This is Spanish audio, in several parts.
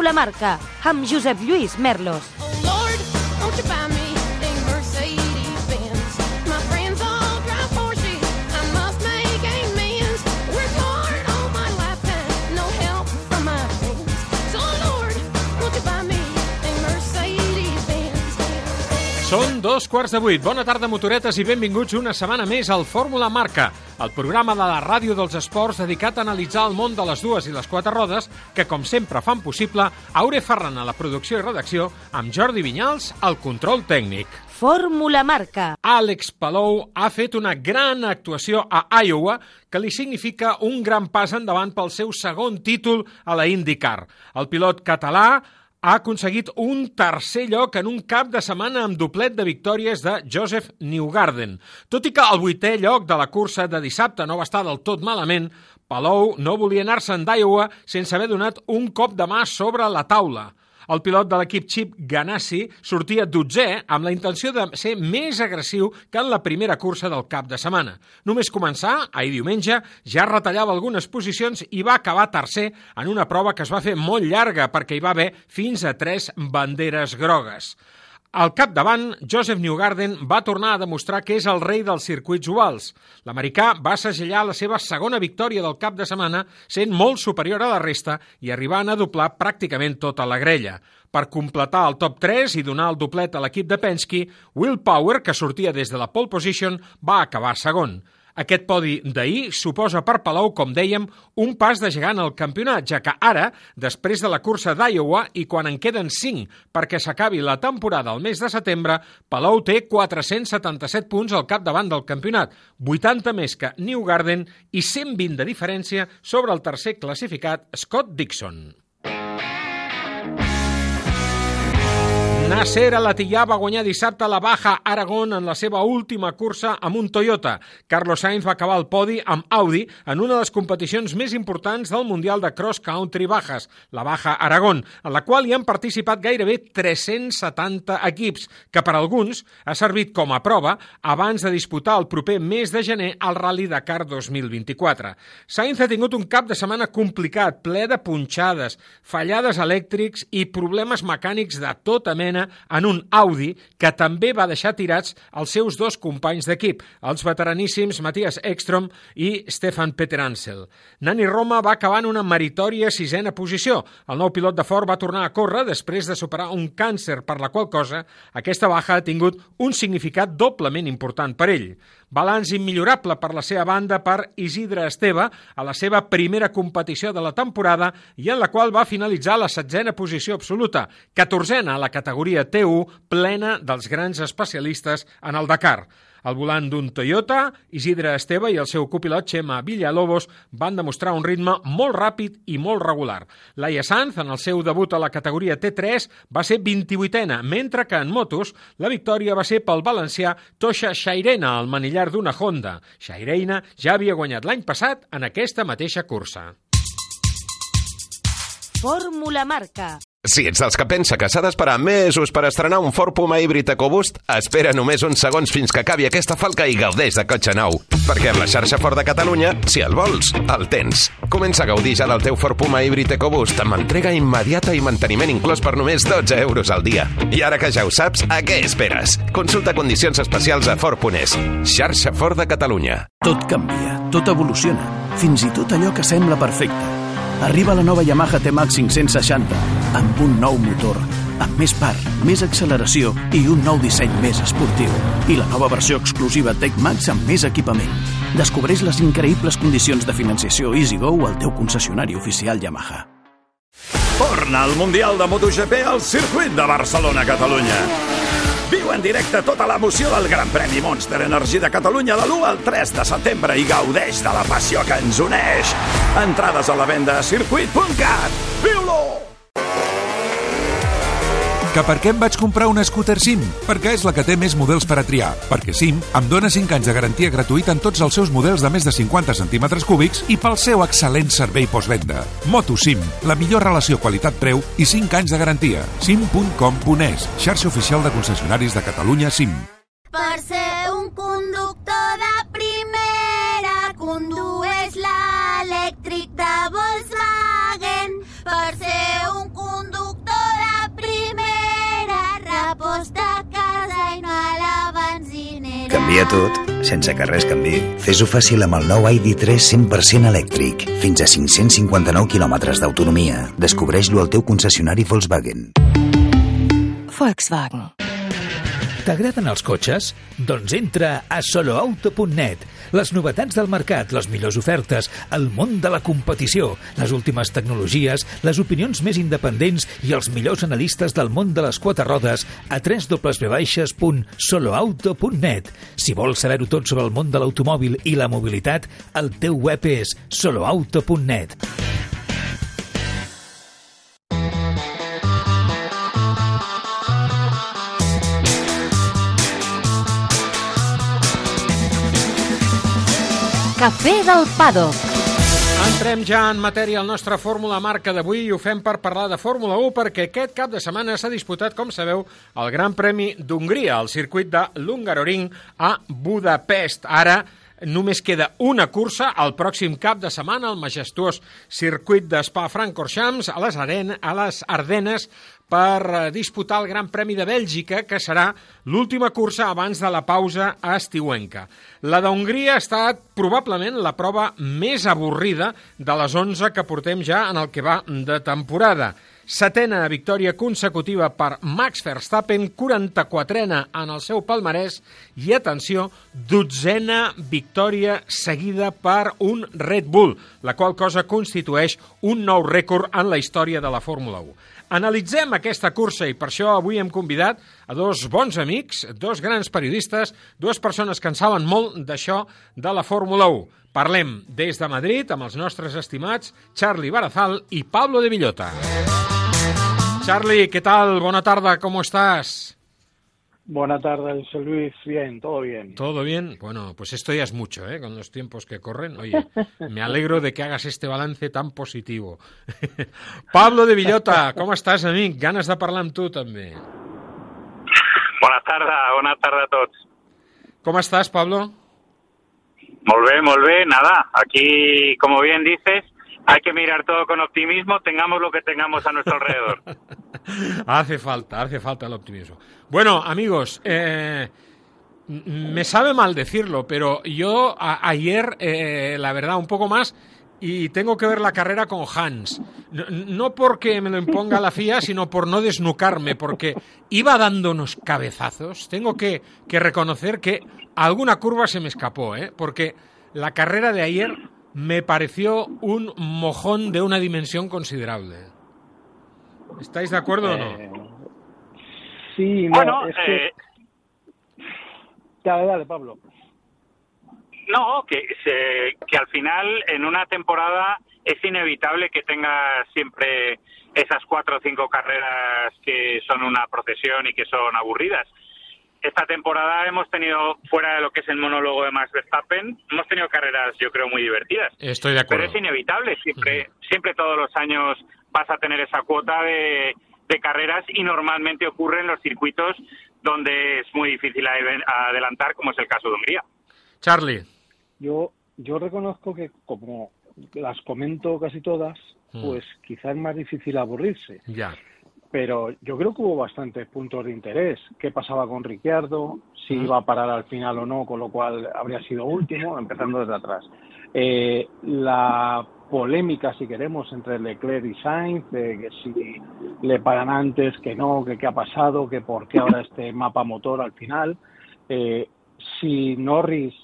Fórmula Marca, amb Josep Lluís Merlos. Són dos quarts de vuit. Bona tarda, motoretes, i benvinguts una setmana més al Fórmula Marca, el programa de la ràdio dels esports dedicat a analitzar el món de les dues i les quatre rodes, que, com sempre, fan possible Aure Ferran a la producció i redacció, amb Jordi Vinyals al control tècnic. Fórmula Marca. Àlex Palou ha fet una gran actuació a Iowa que li significa un gran pas endavant pel seu segon títol a la IndyCar. El pilot català ha aconseguit un tercer lloc en un cap de setmana amb doblet de victòries de Joseph Newgarden. Tot i que el vuitè lloc de la cursa de dissabte no va estar del tot malament, Palou no volia anar-se'n d'Iowa sense haver donat un cop de mà sobre la taula. El pilot de l'equip Chip Ganassi sortia dotzè amb la intenció de ser més agressiu que en la primera cursa del cap de setmana. Només començar, ahir diumenge, ja retallava algunes posicions i va acabar tercer en una prova que es va fer molt llarga perquè hi va haver fins a tres banderes grogues. Al capdavant, Joseph Newgarden va tornar a demostrar que és el rei dels circuits ovals. L'americà va segellar la seva segona victòria del cap de setmana sent molt superior a la resta i arribant a doblar pràcticament tota la grella. Per completar el top 3 i donar el doblet a l'equip de Penske, Will Power, que sortia des de la pole position, va acabar segon. Aquest podi d'ahir suposa per Palou, com dèiem, un pas de gegant al campionat, ja que ara, després de la cursa d'Iowa i quan en queden 5 perquè s'acabi la temporada al mes de setembre, Palou té 477 punts al capdavant del campionat, 80 més que Newgarden i 120 de diferència sobre el tercer classificat Scott Dixon. Nasser Alatillà va guanyar dissabte la Baja Aragón en la seva última cursa amb un Toyota. Carlos Sainz va acabar el podi amb Audi en una de les competicions més importants del Mundial de Cross Country Bajas, la Baja Aragón, en la qual hi han participat gairebé 370 equips, que per alguns ha servit com a prova abans de disputar el proper mes de gener al Rally Dakar 2024. Sainz ha tingut un cap de setmana complicat, ple de punxades, fallades elèctrics i problemes mecànics de tota mena en un Audi que també va deixar tirats els seus dos companys d'equip, els veteraníssims Matías Ekstrom i Stefan Peter Ansel. Nani Roma va acabar en una meritòria sisena posició. El nou pilot de Ford va tornar a córrer després de superar un càncer, per la qual cosa aquesta baja ha tingut un significat doblement important per ell. Balanç immillorable per la seva banda per Isidre Esteve a la seva primera competició de la temporada i en la qual va finalitzar la setzena posició absoluta, catorzena a la categoria T1 plena dels grans especialistes en el Dakar. Al volant d'un Toyota, Isidre Esteve i el seu copilot Xema Villalobos van demostrar un ritme molt ràpid i molt regular. Laia Sanz, en el seu debut a la categoria T3, va ser 28ena, mentre que en motos la victòria va ser pel valencià Tosha Xairena, el manillar d'una Honda. Xairena ja havia guanyat l'any passat en aquesta mateixa cursa. Fórmula Marca. Si ets dels que pensa que s'ha d'esperar mesos per estrenar un Ford Puma híbrid EcoBoost, espera només uns segons fins que acabi aquesta falca i gaudeix de cotxe nou. Perquè amb la xarxa Ford de Catalunya, si el vols, el tens. Comença a gaudir ja del teu Ford Puma híbrid EcoBoost amb entrega immediata i manteniment inclòs per només 12 euros al dia. I ara que ja ho saps, a què esperes? Consulta condicions especials a Ford.es. Xarxa Ford de Catalunya. Tot canvia, tot evoluciona, fins i tot allò que sembla perfecte. Arriba la nova Yamaha T-Max 560 amb un nou motor, amb més par, més acceleració i un nou disseny més esportiu. I la nova versió exclusiva Tech Max amb més equipament. Descobreix les increïbles condicions de financiació EasyGo al teu concessionari oficial Yamaha. Torna al Mundial de MotoGP al circuit de Barcelona, Catalunya. Viu en directe tota l'emoció del Gran Premi Monster Energy de Catalunya de l'1 al 3 de setembre i gaudeix de la passió que ens uneix. Entrades a la venda a circuit.cat. Viu-lo! Que per què em vaig comprar una scooter SIM? Perquè és la que té més models per a triar. Perquè SIM em dona 5 anys de garantia gratuïta en tots els seus models de més de 50 centímetres cúbics i pel seu excel·lent servei postvenda. Moto SIM, la millor relació qualitat-preu i 5 anys de garantia. sim.com.es, xarxa oficial de concessionaris de Catalunya SIM. Per ser un conductor de primera, condueix Canvia tot sense que res canvi. Fes-ho fàcil amb el nou ID3 100% elèctric. Fins a 559 quilòmetres d'autonomia. Descobreix-lo al teu concessionari Volkswagen. Volkswagen. T'agraden els cotxes? Doncs entra a soloauto.net. Les novetats del mercat, les millors ofertes, el món de la competició, les últimes tecnologies, les opinions més independents i els millors analistes del món de les quatre rodes a www.soloauto.net. Si vols saber-ho tot sobre el món de l'automòbil i la mobilitat, el teu web és soloauto.net. Cafè del Pado. Entrem ja en matèria al nostre Fórmula Marca d'avui i ho fem per parlar de Fórmula 1 perquè aquest cap de setmana s'ha disputat, com sabeu, el Gran Premi d'Hongria, al circuit de l'Hungaroring a Budapest. Ara només queda una cursa el pròxim cap de setmana al majestuós circuit de Spa-Francorchamps a les, Aren a les Ardenes per eh, disputar el Gran Premi de Bèlgica, que serà l'última cursa abans de la pausa estiuenca. La d'Hongria ha estat probablement la prova més avorrida de les 11 que portem ja en el que va de temporada. Setena victòria consecutiva per Max Verstappen, 44ena en el seu palmarès i, atenció, dotzena victòria seguida per un Red Bull, la qual cosa constitueix un nou rècord en la història de la Fórmula 1. Analitzem aquesta cursa i per això avui hem convidat a dos bons amics, dos grans periodistes, dues persones que en saben molt d'això de la Fórmula 1. Parlem des de Madrid amb els nostres estimats Charlie Barazal i Pablo de Villota. Charlie, ¿qué tal? Buena tarde, ¿cómo estás? Buenas tardes, José Luis. Bien, todo bien. ¿Todo bien? Bueno, pues esto ya es mucho, ¿eh? Con los tiempos que corren. Oye, me alegro de que hagas este balance tan positivo. Pablo de Villota, ¿cómo estás, amic? Ganes de parlar amb tu, també. Bona tarda, bona tarda a tots. ¿Cómo estás, Pablo? Molt bé, molt bé. Nada, aquí, como bien dices, hay que mirar todo con optimismo, tengamos lo que tengamos a nuestro alrededor. hace falta, hace falta el optimismo. Bueno, amigos, eh, me sabe mal decirlo, pero yo a, ayer, eh, la verdad, un poco más, y tengo que ver la carrera con Hans. No, no, porque me lo imponga la FIA, sino por no desnucarme, porque iba dando unos cabezazos. Tengo que, que reconocer que alguna curva se me escapó, ¿eh? porque la carrera de ayer me pareció un mojón de una dimensión considerable. ¿Estáis de acuerdo o no? Sí, no, Bueno, es que... eh, Dale, dale, Pablo. no, que, se- que al final en una temporada es inevitable que tenga siempre esas cuatro o cinco carreras que son una procesión y que son aburridas. Esta temporada hemos tenido, fuera de lo que es el monólogo de Max Verstappen, hemos tenido carreras, yo creo, muy divertidas. Estoy de Pero acuerdo. es inevitable, siempre, siempre todos los años vas a tener esa cuota de, de carreras y normalmente ocurre en los circuitos donde es muy difícil ade- adelantar, como es el caso de Hungría. Charlie. Yo, yo reconozco que como las comento casi todas, Mm. pues quizás es más difícil aburrirse. Ya. Pero yo creo que hubo bastantes puntos de interés. ¿Qué pasaba con Ricciardo? Si Mm. iba a parar al final o no, con lo cual habría sido último, empezando desde atrás. Eh, la polémica, si queremos, entre Leclerc y Sainz, de que si le paran antes, que no, que qué ha pasado, que por qué ahora este mapa motor al final. Eh, si Norris,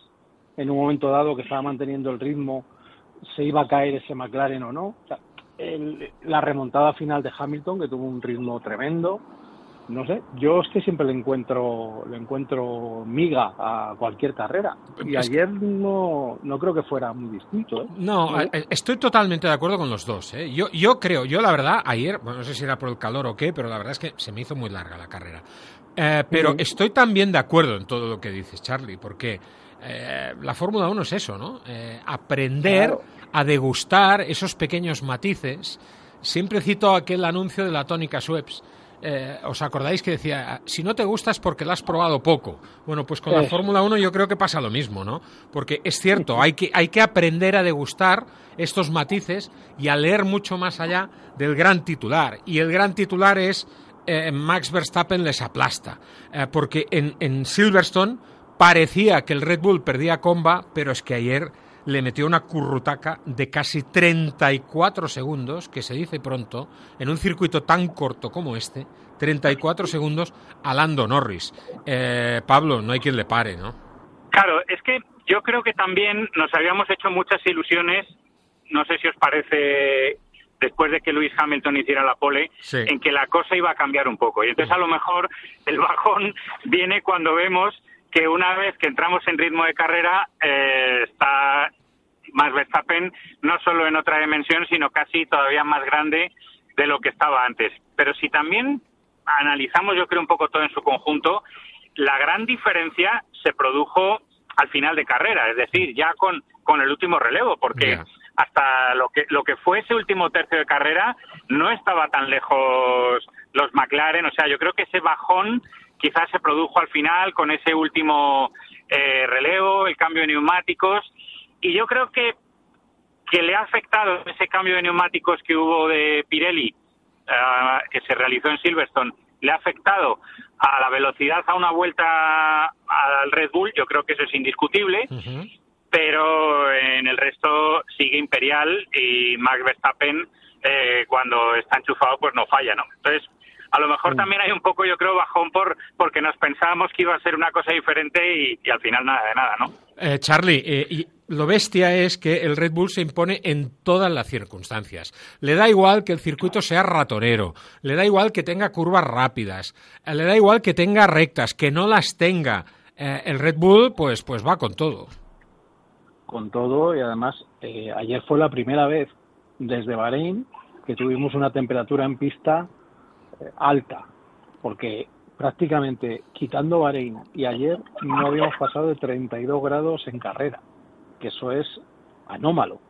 en un momento dado que estaba manteniendo el ritmo, se iba a caer ese McLaren o no. La remontada final de Hamilton, que tuvo un ritmo tremendo. No sé, yo es que siempre le encuentro, le encuentro miga a cualquier carrera. Y ayer no, no creo que fuera muy distinto. ¿eh? No, eh, estoy totalmente de acuerdo con los dos. ¿eh? Yo, yo creo, yo la verdad, ayer, bueno, no sé si era por el calor o qué, pero la verdad es que se me hizo muy larga la carrera. Eh, pero estoy también de acuerdo en todo lo que dices, Charlie, porque eh, la Fórmula 1 es eso, ¿no? Eh, aprender Claro. a degustar esos pequeños matices. Siempre cito aquel anuncio de la tónica Schweppes. Eh, ¿Os acordáis que decía, si no te gusta es porque la has probado poco? Bueno, pues con la. Fórmula 1 yo creo que pasa lo mismo, ¿no? Porque es cierto, hay que, hay que aprender a degustar estos matices y a leer mucho más allá del gran titular. Y el gran titular es eh, Max Verstappen les aplasta. Eh, porque en, en Silverstone Parecía que el Red Bull perdía comba, pero es que ayer le metió una currutaca de casi 34 segundos, que se dice pronto, en un circuito tan corto como este, 34 segundos a Lando Norris. Eh, Pablo, no hay quien le pare, ¿no? Claro, es que yo creo que también nos habíamos hecho muchas ilusiones, no sé si os parece, después de que Lewis Hamilton hiciera la pole, Sí. en que la cosa iba a cambiar un poco. Y entonces a lo mejor el bajón viene cuando vemos que una vez que entramos en ritmo de carrera eh, está más Verstappen no solo en otra dimensión, sino casi todavía más grande de lo que estaba antes. Pero si también analizamos, yo creo, un poco todo en su conjunto, la gran diferencia se produjo al final de carrera, es decir, ya con, con el último relevo, porque hasta lo que, lo que fue ese último tercio de carrera no estaba tan lejos los McLaren, o sea, yo creo que ese bajón quizás se produjo al final con ese último eh, relevo, el cambio de neumáticos, y yo creo que que le ha afectado ese cambio de neumáticos que hubo de Pirelli, ah, que se realizó en Silverstone, le ha afectado a la velocidad a una vuelta al Red Bull, yo creo que eso es indiscutible, pero en el resto sigue imperial y Max Verstappen eh, cuando está enchufado pues no falla, ¿no? Entonces, a lo mejor también hay un poco, yo creo, bajón por porque nos pensábamos que iba a ser una cosa diferente y, y al final nada de nada, ¿no? Eh, Charlie, eh, y lo bestia es que el Red Bull se impone en todas las circunstancias. Le da igual que el circuito sea ratonero, le da igual que tenga curvas rápidas, eh, le da igual que tenga rectas, que no las tenga. Eh, el Red Bull, pues, pues va con todo. con todo y además eh, ayer fue la primera vez desde Bahrein que tuvimos una temperatura en pista alta, porque prácticamente quitando Bahrein y ayer no habíamos pasado de 32 grados en carrera, que eso es anómalo.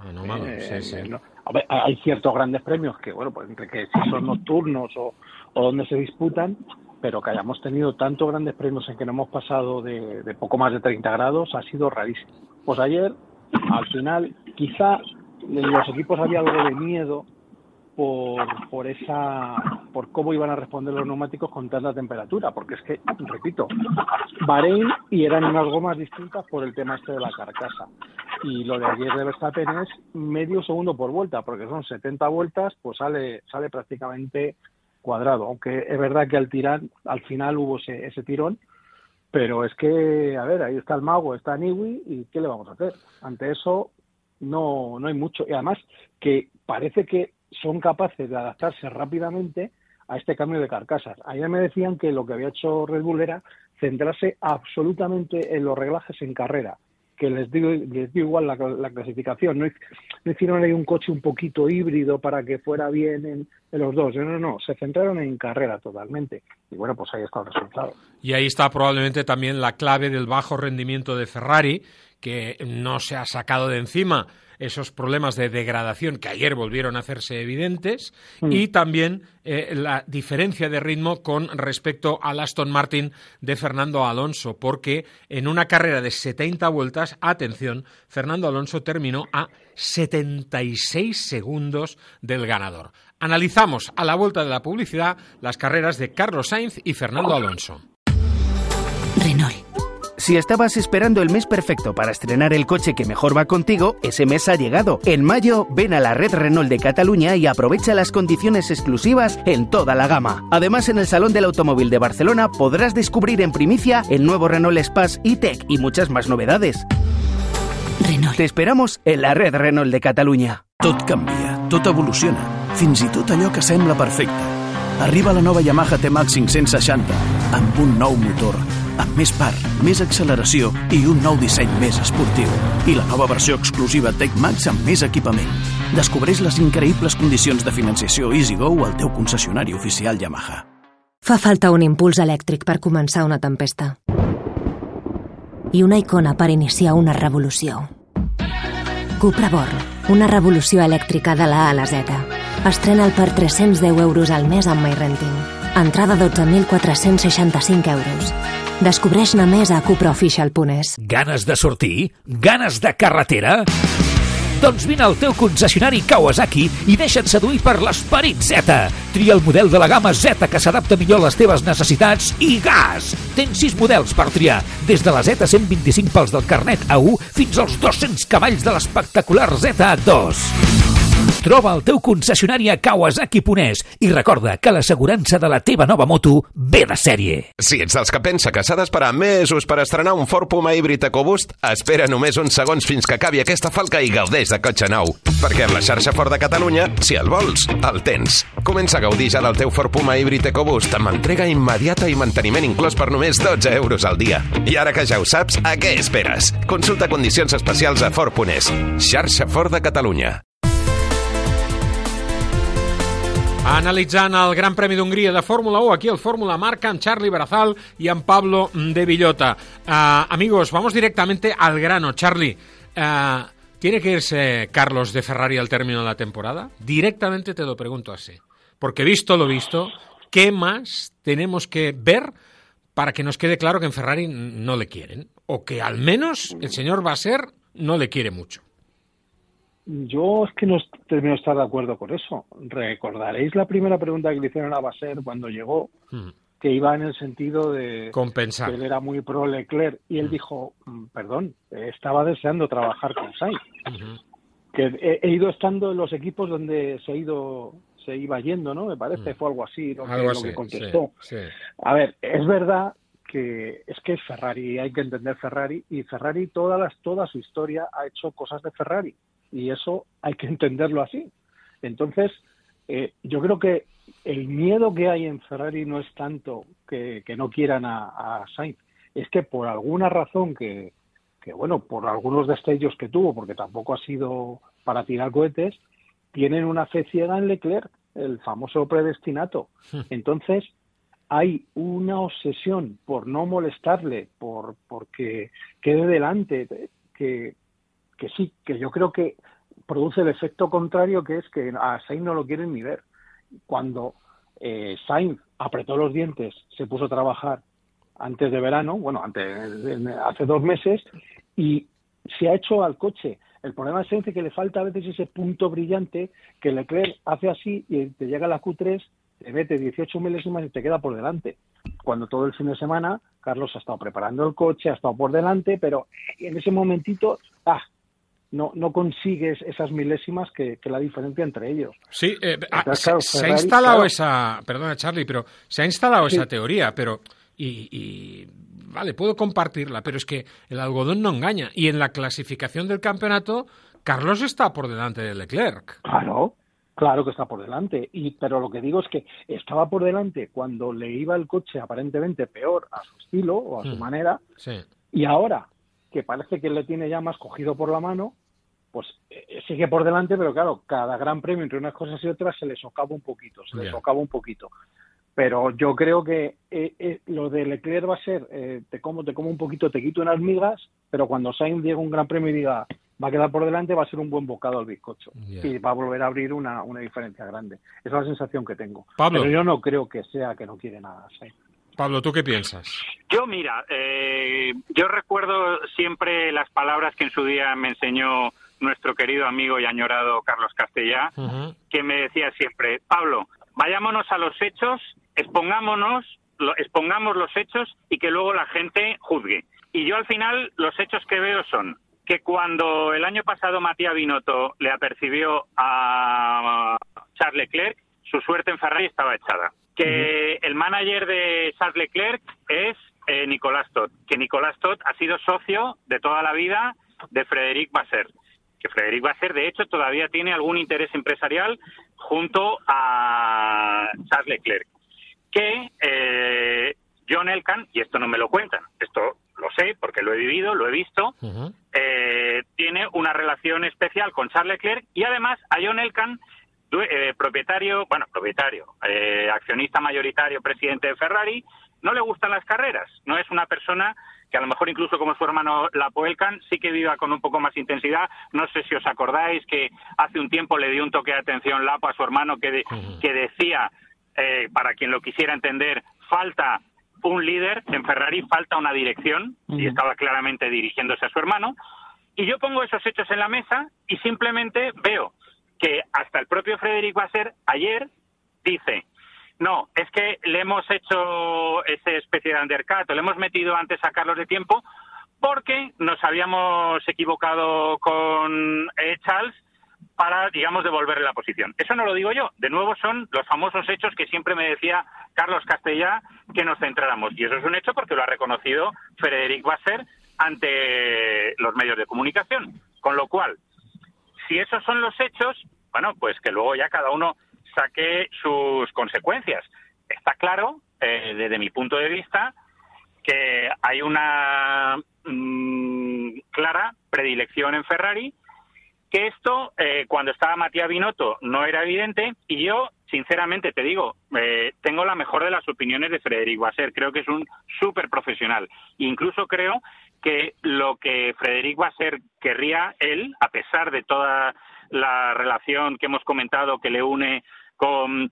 Anómalo, Eh, sí, sí. no- ver, hay ciertos grandes premios que, bueno, pues entre que si son nocturnos o, o donde se disputan, pero que hayamos tenido tantos grandes premios en que no hemos pasado de, de poco más de 30 grados ha sido rarísimo. Pues ayer, al final, quizá en los equipos había algo de miedo por, por esa por cómo iban a responder los neumáticos con tanta temperatura, porque es que, repito, Bahrein y eran unas gomas distintas por el tema este de la carcasa. Y lo de ayer de Verstappen es medio segundo por vuelta, porque son 70 vueltas, pues sale, sale prácticamente cuadrado. Aunque es verdad que al tirar, al final hubo ese, ese tirón, pero es que, a ver, ahí está el mago, está Niwi, y ¿qué le vamos a hacer? Ante eso no, no hay mucho. Y además que parece que son capaces de adaptarse rápidamente a este cambio de carcasas. Ayer me decían que lo que había hecho Red Bull era centrarse absolutamente en los reglajes en carrera, que les dio, les dio igual la, la clasificación. No hicieron ahí un coche un poquito híbrido para que fuera bien en, en los dos. No, no, no, se centraron en carrera totalmente. Y bueno, pues ahí está el resultado. Y ahí está probablemente también la clave del bajo rendimiento de Ferrari, que no se ha sacado de encima esos problemas de degradación que ayer volvieron a hacerse evidentes Mm. y también eh, la diferencia de ritmo con respecto al Aston Martin de Fernando Alonso, porque en una carrera de 70 vueltas, atención, Fernando Alonso terminó a 76 segundos del ganador. Analizamos a la vuelta de la publicidad las carreras de Carlos Sainz y Fernando Alonso. Renault. Si estabas esperando el mes perfecto para estrenar el coche que mejor va contigo, ese mes ha llegado. En mayo, ven a la red Renault de Cataluña y aprovecha las condiciones exclusivas en toda la gama. Además, en el Salón del Automóvil de Barcelona podrás descubrir en primicia el nuevo Renault Espace e-Tech y muchas más novedades. Renault. Te esperamos en la red Renault de Catalunya. Tot canvia, tot evoluciona, fins i tot allò que sembla perfecte. Arriba la nova Yamaha T-Max 560, amb un nou motor, amb més par, més acceleració i un nou disseny més esportiu. I la nova versió exclusiva Tech Max amb més equipament. Descobreix les increïbles condicions de financiació EasyGo al teu concessionari oficial Yamaha. Fa falta un impuls elèctric per començar una tempesta. I una icona per iniciar una revolució. Cupra Born, una revolució elèctrica de la A a la Z. Estrena'l per 310 euros al mes amb MyRenting. Entrada 12.465 euros. Descobreix-ne més a cupraofficial.es. Ganes de sortir? Ganes de carretera? Doncs vine al teu concessionari Kawasaki i deixa't seduir per l'esperit Z. Tria el model de la gamma Z que s'adapta millor a les teves necessitats i gas! Tens 6 models per triar, des de la Z125 pels del carnet A1 fins als 200 cavalls de l'espectacular Z2. Troba el teu concessionari a Kawasaki Ponès i recorda que l'assegurança de la teva nova moto ve de sèrie. Si ets dels que pensa que s'ha d'esperar mesos per estrenar un Ford Puma híbrid EcoBoost, espera només uns segons fins que acabi aquesta falca i gaudeix de cotxe nou. Perquè amb la xarxa Ford de Catalunya, si el vols, el tens. Comença a gaudir ja del teu Ford Puma híbrid EcoBoost amb entrega immediata i manteniment inclòs per només 12 euros al dia. I ara que ja ho saps, a què esperes? Consulta condicions especials a Ford.es. Xarxa Ford de Catalunya. Analitzant el Gran Premi d'Hongria de Fórmula 1, aquí el Fórmula Marca Charlie Barazal y amb Pablo de Villota. Ah, amigos, vamos directamente al grano. Charlie, ah, ¿tiene que irse Carlos de Ferrari al término de la temporada? Directamente te lo pregunto así. Porque visto lo visto, ¿qué más tenemos que ver para que nos quede claro que en Ferrari no le quieren? O que al menos el señor Basser no le quiere mucho. Yo es que no termino de estar de acuerdo con eso. Recordaréis la primera pregunta que le hicieron a Basser cuando llegó, que iba en el sentido de Compensar. que él era muy pro Leclerc y él dijo, "Mm, perdón, estaba deseando trabajar con Sainz. Que he, he ido estando en los equipos donde se ha ido se iba yendo, ¿no? Me parece, fue algo así lo, que, Algo lo así, que contestó. sí, sí. A ver, es verdad que es que es Ferrari, hay que entender Ferrari y Ferrari toda las toda su historia ha hecho cosas de Ferrari y eso hay que entenderlo así. Entonces, eh, yo creo que el miedo que hay en Ferrari no es tanto que, que no quieran a, a Sainz, es que por alguna razón que, que, bueno, por algunos destellos que tuvo, porque tampoco ha sido para tirar cohetes, tienen una fe ciega en Leclerc, el famoso predestinato. Entonces, hay una obsesión por no molestarle, por porque quede delante, que, que sí, que yo creo que produce el efecto contrario, que es que a Sainz no lo quieren ni ver. Cuando eh, Sainz apretó los dientes, se puso a trabajar antes de verano, bueno, antes, hace dos meses, y se ha hecho al coche. El problema es que le falta a veces ese punto brillante que Leclerc hace así y te llega la Q3, te mete 18 milésimas y te queda por delante. Cuando todo el fin de semana Carlos ha estado preparando el coche, ha estado por delante, pero en ese momentito, ah, no, no consigues esas milésimas que, que la diferencia entre ellos. Sí, eh, ah, se, ha instalado claro. esa, perdona Charlie, pero se ha instalado Sí. esa teoría, pero y, y, vale, puedo compartirla, pero es que el algodón no engaña y en la clasificación del campeonato Carlos está por delante de Leclerc. Claro, claro que está por delante. Y, pero lo que digo es que estaba por delante cuando le iba el coche aparentemente peor a su estilo o a su Hmm. manera, Sí. y ahora que parece que le tiene ya más cogido por la mano, pues eh, sigue por delante, pero claro, cada gran premio entre unas cosas y otras se le socava un poquito, se le socava un poquito. Pero yo creo que eh, eh, lo de Leclerc va a ser, eh, te como, te como un poquito, te quito unas migas, pero cuando Sainz llegue a un gran premio y diga, va a quedar por delante, va a ser un buen bocado al bizcocho. Y va a volver a abrir una, una diferencia grande. Esa es la sensación que tengo. Pablo. Pero yo no creo que sea que no quiere nada Sainz. Pablo, ¿tú qué piensas? Yo, mira, eh, yo recuerdo siempre las palabras que en su día me enseñó nuestro querido amigo y añorado Carlos Castellá, que me decía siempre, Pablo, vayámonos a los hechos, expongámonos, lo- expongamos los hechos y que luego la gente juzgue. Y yo al final los hechos que veo son que cuando el año pasado Matías Binotto le apercibió a Charles Leclerc, su suerte en Ferrari estaba echada. Que el manager de Charles Leclerc es eh, Nicolás Todd, que Nicolás Todd ha sido socio de toda la vida de Frederic Basser, que Frederic Basser de hecho todavía tiene algún interés empresarial junto a Charles Leclerc. Que eh, John Elkan, y esto no me lo cuentan, esto lo sé porque lo he vivido, lo he visto, eh, tiene una relación especial con Charles Leclerc y además a John Elkan, eh, propietario, bueno, propietario, eh, accionista mayoritario, presidente de Ferrari, no le gustan las carreras. No es una persona que a lo mejor incluso como su hermano Lapo Elkan sí que viva con un poco más intensidad. No sé si os acordáis que hace un tiempo le dio un toque de atención Lapo a su hermano que, de- que decía, eh, para quien lo quisiera entender, falta un líder en Ferrari, falta una dirección y estaba claramente dirigiéndose a su hermano. Y yo pongo esos hechos en la mesa y simplemente veo que hasta el propio Frederic Basser ayer dice, no, es que le hemos hecho esa especie de undercut, le hemos metido antes a Carlos de tiempo porque nos habíamos equivocado con eh, Charles para, digamos, devolverle la posición. Eso no lo digo yo. De nuevo son los famosos hechos que siempre me decía Carlos Castellá que nos centráramos. Y eso es un hecho porque lo ha reconocido Frederic Basser ante los medios de comunicación. Con lo cual, si esos son los hechos, bueno, pues que luego ya cada uno saque sus consecuencias. Está claro, eh, desde mi punto de vista, que hay una mm, clara predilección en Ferrari, que esto, eh, cuando estaba Matías Binotto, no era evidente, y yo, sinceramente, te digo, eh, tengo la mejor de las opiniones de Frederic Basser, creo que es un súper profesional. Incluso creo que lo que Frederic Basser querría él, a pesar de toda la relación que hemos comentado que le une con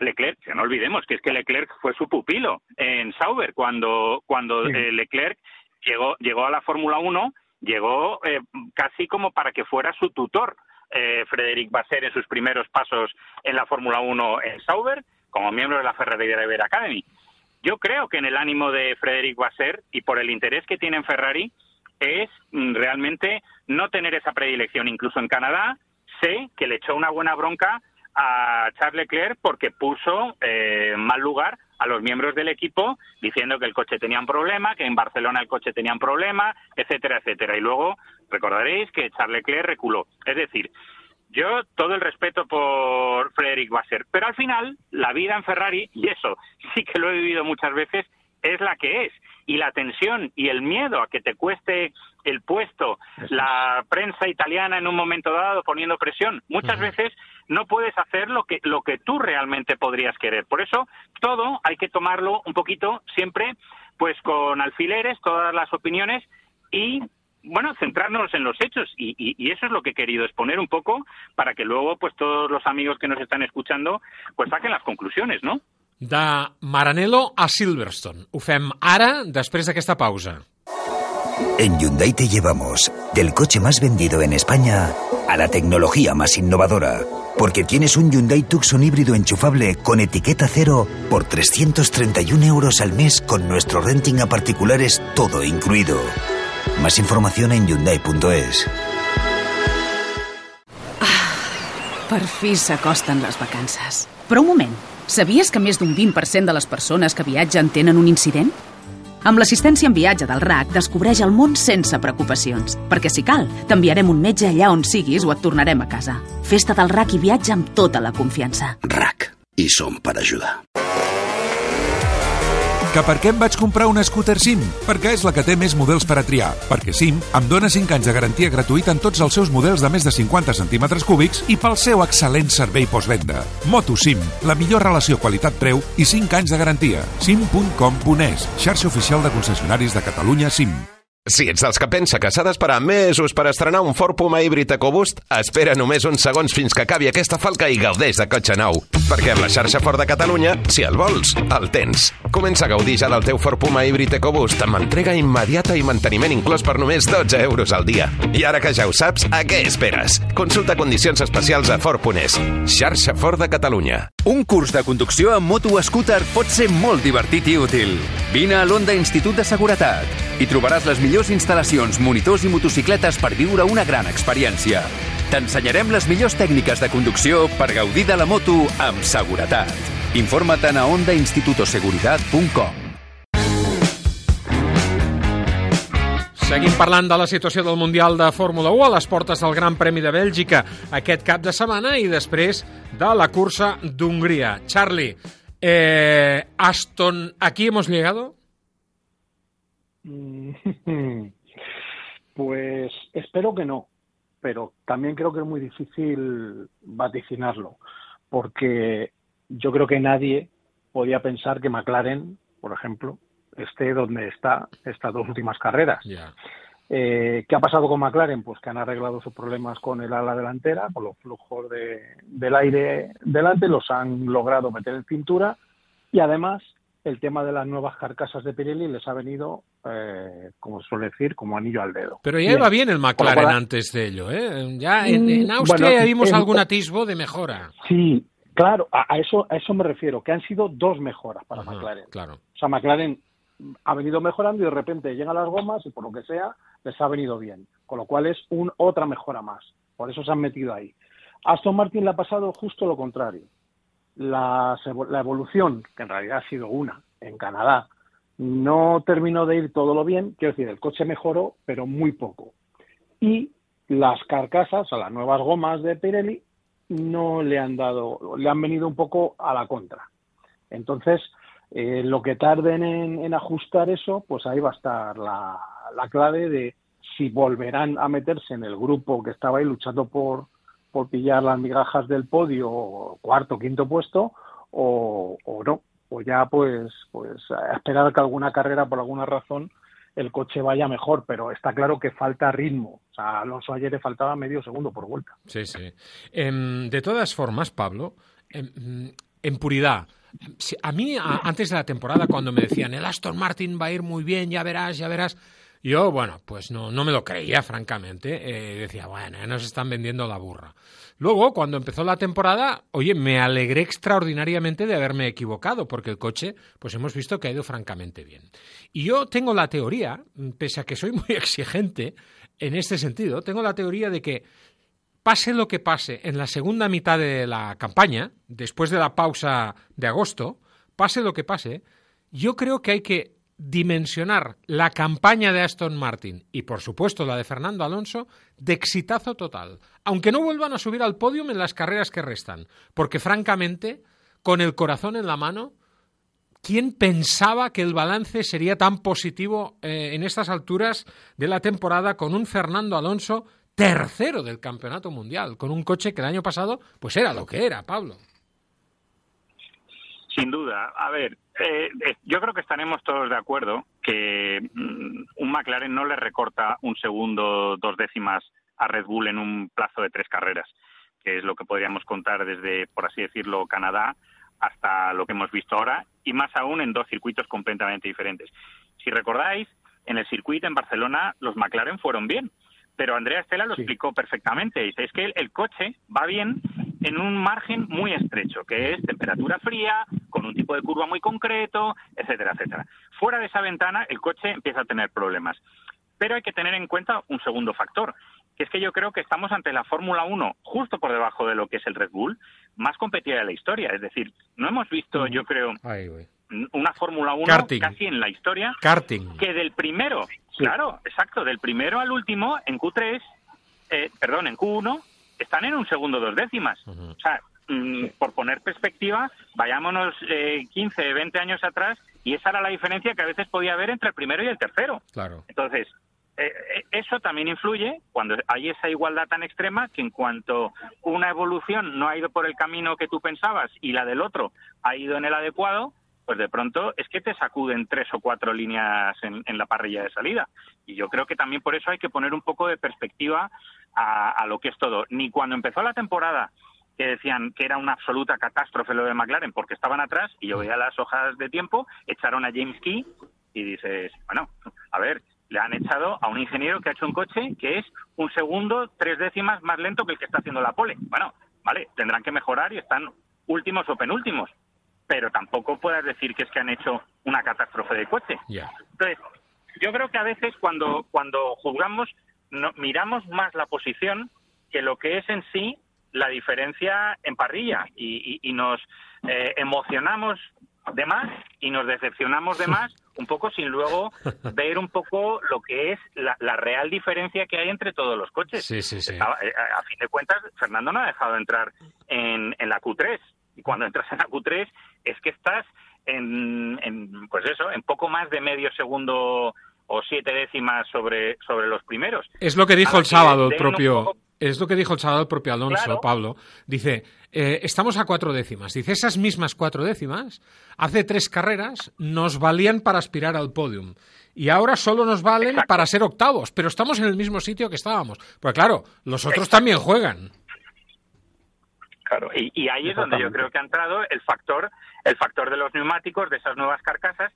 Leclerc, que no olvidemos que es que Leclerc fue su pupilo en Sauber cuando, cuando Sí. eh, Leclerc llegó, llegó a la Fórmula 1, llegó eh, casi como para que fuera su tutor eh, Frederic Basser en sus primeros pasos en la Fórmula 1 en Sauber, como miembro de la Ferrari Driver Academy. Yo creo que en el ánimo de Frederic Basser y por el interés que tiene en Ferrari es mm, realmente no tener esa predilección. Incluso en Canadá sé que le echó una buena bronca a Charles Leclerc porque puso eh, mal lugar a los miembros del equipo diciendo que el coche tenía un problema, que en Barcelona el coche tenía un problema, etcétera, etcétera. Y luego recordaréis que Charles Leclerc reculó. Es decir, yo todo el respeto por Frederic Basser, pero al final la vida en Ferrari, y eso sí que lo he vivido muchas veces, es la que es. Y la tensión y el miedo a que te cueste el puesto, la prensa italiana en un momento dado poniendo presión, muchas veces no puedes hacer lo que, lo que tú realmente podrías querer. Por eso, todo hay que tomarlo un poquito siempre, pues con alfileres, todas las opiniones y bueno, centrarnos en los hechos y, y- y eso es lo que he querido exponer un poco para que luego pues todos los amigos que nos están escuchando pues saquen las conclusiones, ¿no? De Maranello a Silverstone. Ho fem ara, després d'aquesta pausa. En Hyundai te llevamos del coche más vendido en España a la tecnología más innovadora. Porque tienes un Hyundai Tucson híbrido enchufable con etiqueta cero por 331 euros al mes con nuestro renting a particulares todo incluido. Más información en Hyundai.es. Per fi s'acosten les vacances. Però un moment, sabies que més d'un 20% de les persones que viatgen tenen un incident? Amb l'assistència en viatge del RAC descobreix el món sense preocupacions, perquè si cal, t'enviarem un metge allà on siguis o et tornarem a casa. Festa del RAC i viatja amb tota la confiança. RAC. I som per ajudar. Que per què em vaig comprar una scooter SIM? Perquè és la que té més models per a triar. Perquè SIM em dona 5 anys de garantia gratuïta en tots els seus models de més de 50 centímetres cúbics i pel seu excel·lent servei postvenda. Moto SIM, la millor relació qualitat-preu i 5 anys de garantia. sim.com.es, xarxa oficial de concessionaris de Catalunya SIM. Si ets dels que pensa que s'ha d'esperar mesos per estrenar un Ford Puma híbrid EcoBoost, espera només uns segons fins que acabi aquesta falca i gaudeix de cotxe nou. Perquè amb la xarxa Ford de Catalunya, si el vols, el tens. Comença a gaudir ja del teu Ford Puma híbrid EcoBoost amb entrega immediata i manteniment inclòs per només 12 euros al dia. I ara que ja ho saps, a què esperes? Consulta condicions especials a Ford.es. Xarxa Ford de Catalunya. Un curs de conducció amb moto o scooter pot ser molt divertit i útil. Vine a l'Onda Institut de Seguretat. Hi trobaràs les millors instal·lacions, monitors i motocicletes per viure una gran experiència. T'ensenyarem les millors tècniques de conducció per gaudir de la moto amb seguretat. Informa't a ondainstitutoseguridad.com Seguim parlant de la situació del Mundial de Fórmula 1 a les portes del Gran Premi de Bèlgica aquest cap de setmana i després de la cursa d'Hongria. Charlie, eh, Aston, ¿aquí hemos llegado? Pues espero que no, pero también creo que es muy difícil vaticinarlo, porque yo creo que nadie podía pensar que McLaren, por ejemplo, esté donde está estas dos últimas carreras. Eh, ¿Qué ha pasado con McLaren? Pues que han arreglado sus problemas con el ala delantera, con los flujos de- del aire delante, los han logrado meter en cintura y además el tema de las nuevas carcasas de Pirelli les ha venido, eh, como suele decir, como anillo al dedo. Pero ya iba bien el McLaren antes de ello, ¿eh? Ya en, en Mm, Austria bueno, vimos en- algún atisbo de mejora. Sí, claro, a, a eso a eso me refiero, que han sido dos mejoras para Ajá, McLaren. Claro. O sea, McLaren ha venido mejorando y de repente llegan las gomas y por lo que sea les ha venido bien. Con lo cual es un, otra mejora más. Por eso se han metido ahí. Aston Martin le ha pasado justo lo contrario. La, evolución, que en realidad ha sido una en Canadá, no terminó de ir todo lo bien. Quiero decir, el coche mejoró, pero muy poco. Y las carcasas, o las nuevas gomas de Pirelli, no le han dado, le han venido un poco a la contra. Entonces, eh, lo que tarden en, en ajustar eso, pues ahí va a estar la, la clave de si volverán a meterse en el grupo que estaba ahí luchando por, por pillar las migajas del podio, cuarto, quinto puesto, o, o no. O ya pues, pues esperar que alguna carrera, por alguna razón, el coche vaya mejor, pero está claro que falta ritmo. O sea, a Alonso ayer le faltaba medio segundo por vuelta. Sí, sí. Em, de todas formas, Pablo, em, en puridad, a mí a- antes de la temporada cuando me decían el Aston Martin va a ir muy bien, ya verás, ya verás, yo, bueno, pues no, no me lo creía, francamente. Eh, decía, bueno, ya nos están vendiendo la burra. Luego, cuando empezó la temporada, oye, me alegré extraordinariamente de haberme equivocado, porque el coche, pues hemos visto que ha ido francamente bien. Y yo tengo la teoría, pese a que soy muy exigente en este sentido, tengo la teoría de que pase lo que pase en la segunda mitad de la campaña, después de la pausa de agosto, pase lo que pase, yo creo que hay que dimensionar la campaña de Aston Martin y, por supuesto, la de Fernando Alonso de exitazo total, aunque no vuelvan a subir al podio en las carreras que restan, porque, francamente, con el corazón en la mano, ¿quién pensaba que el balance sería tan positivo eh, en estas alturas de la temporada con un Fernando Alonso tercero del campeonato mundial, con un coche que el año pasado pues era lo que era, Pablo? Sin duda. A ver, eh, eh, yo creo que estaremos todos de acuerdo que mm, un McLaren no le recorta un segundo, dos décimas a Red Bull en un plazo de tres carreras, que es lo que podríamos contar desde, por así decirlo, Canadá hasta lo que hemos visto ahora, y más aún en dos circuitos completamente diferentes. Si recordáis, en el circuito en Barcelona los McLaren fueron bien, pero Andrea Estela lo explicó perfectamente. Dice, es que el, el coche va bien en un margen muy estrecho, que es temperatura fría, con un tipo de curva muy concreto, etcétera, etcétera. Fuera de esa ventana, el coche empieza a tener problemas. Pero hay que tener en cuenta un segundo factor, que es que yo creo que estamos ante la Fórmula 1 justo por debajo de lo que es el Red Bull, más competida de la historia. Es decir, no hemos visto, yo creo, una Fórmula 1 Karting. casi en la historia Karting. que del primero, claro, exacto, del primero al último en Q3, eh, perdón, en Q1, están en un segundo dos décimas. O sea, mm, por poner perspectiva, vayámonos eh, 15, 20 años atrás y esa era la diferencia que a veces podía haber entre el primero y el tercero. Claro. Entonces, eh, eh, eso también influye cuando hay esa igualdad tan extrema que en cuanto una evolución no ha ido por el camino que tú pensabas y la del otro ha ido en el adecuado, pues de pronto es que te sacuden tres o cuatro líneas en, en la parrilla de salida. Y yo creo que también por eso hay que poner un poco de perspectiva a, a lo que es todo. Ni cuando empezó la temporada que decían que era una absoluta catástrofe lo de McLaren porque estaban atrás y yo veía las hojas de tiempo, echaron a James Key y dices, bueno, a ver, le han echado a un ingeniero que ha hecho un coche que es un segundo, tres décimas más lento que el que está haciendo la pole. Bueno, vale, tendrán que mejorar y están últimos o penúltimos, pero tampoco puedes decir que es que han hecho una catástrofe de coche. Entonces, yo creo que a veces cuando, cuando juzgamos no, miramos más la posición que lo que es en sí la diferencia en parrilla y, y- y nos eh, emocionamos de más y nos decepcionamos de más un poco sin luego ver un poco lo que es la, la real diferencia que hay entre todos los coches. Sí, sí, sí. Eh, a fin de cuentas, Fernando no ha dejado de entrar en, en la Q3 y cuando entras en la Q3 es que estás en, en, pues eso, en poco más de medio segundo o siete décimas sobre, sobre los primeros. Es lo que dijo el sábado el propio. poco- Es lo que dijo el sábado el propio Alonso, Claro. Pablo. Dice, eh, estamos a cuatro décimas. Dice, esas mismas cuatro décimas, hace tres carreras, nos valían para aspirar al podium. Y ahora solo nos valen para ser octavos, pero estamos en el mismo sitio que estábamos. Pues claro, los otros también juegan. Claro, y, y ahí es donde yo creo que ha entrado el factor, el factor de los neumáticos, de esas nuevas carcasas,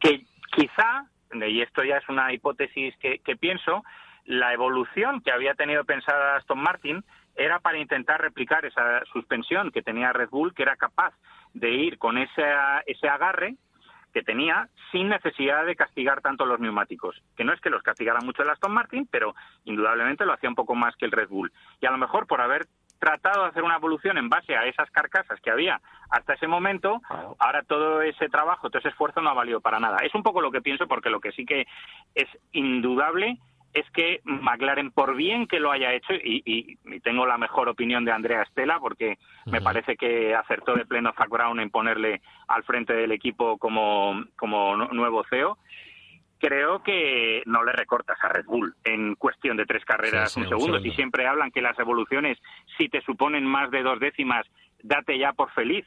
que quizá, y esto ya es una hipótesis que, que pienso, la evolución que había tenido pensada Aston Martin era para intentar replicar esa suspensión que tenía Red Bull, que era capaz de ir con ese, ese agarre que tenía sin necesidad de castigar tanto los neumáticos. Que no es que los castigara mucho el Aston Martin, pero indudablemente lo hacía un poco más que el Red Bull. Y a lo mejor por haber tratado de hacer una evolución en base a esas carcasas que había hasta ese momento, ahora todo ese trabajo, todo ese esfuerzo no ha valido para nada. Es un poco lo que pienso porque lo que sí que es indudable es que McLaren, por bien que lo haya hecho, y, y- y tengo la mejor opinión de Andrea Estela, porque me parece que acertó de pleno Zak Brown en ponerle al frente del equipo como, como nu- nuevo CEO, creo que no le recortas a Red Bull en cuestión de tres carreras, Sí, sí, un un segundo. segundo. Si siempre hablan que las evoluciones, si te suponen más de dos décimas, date ya por feliz.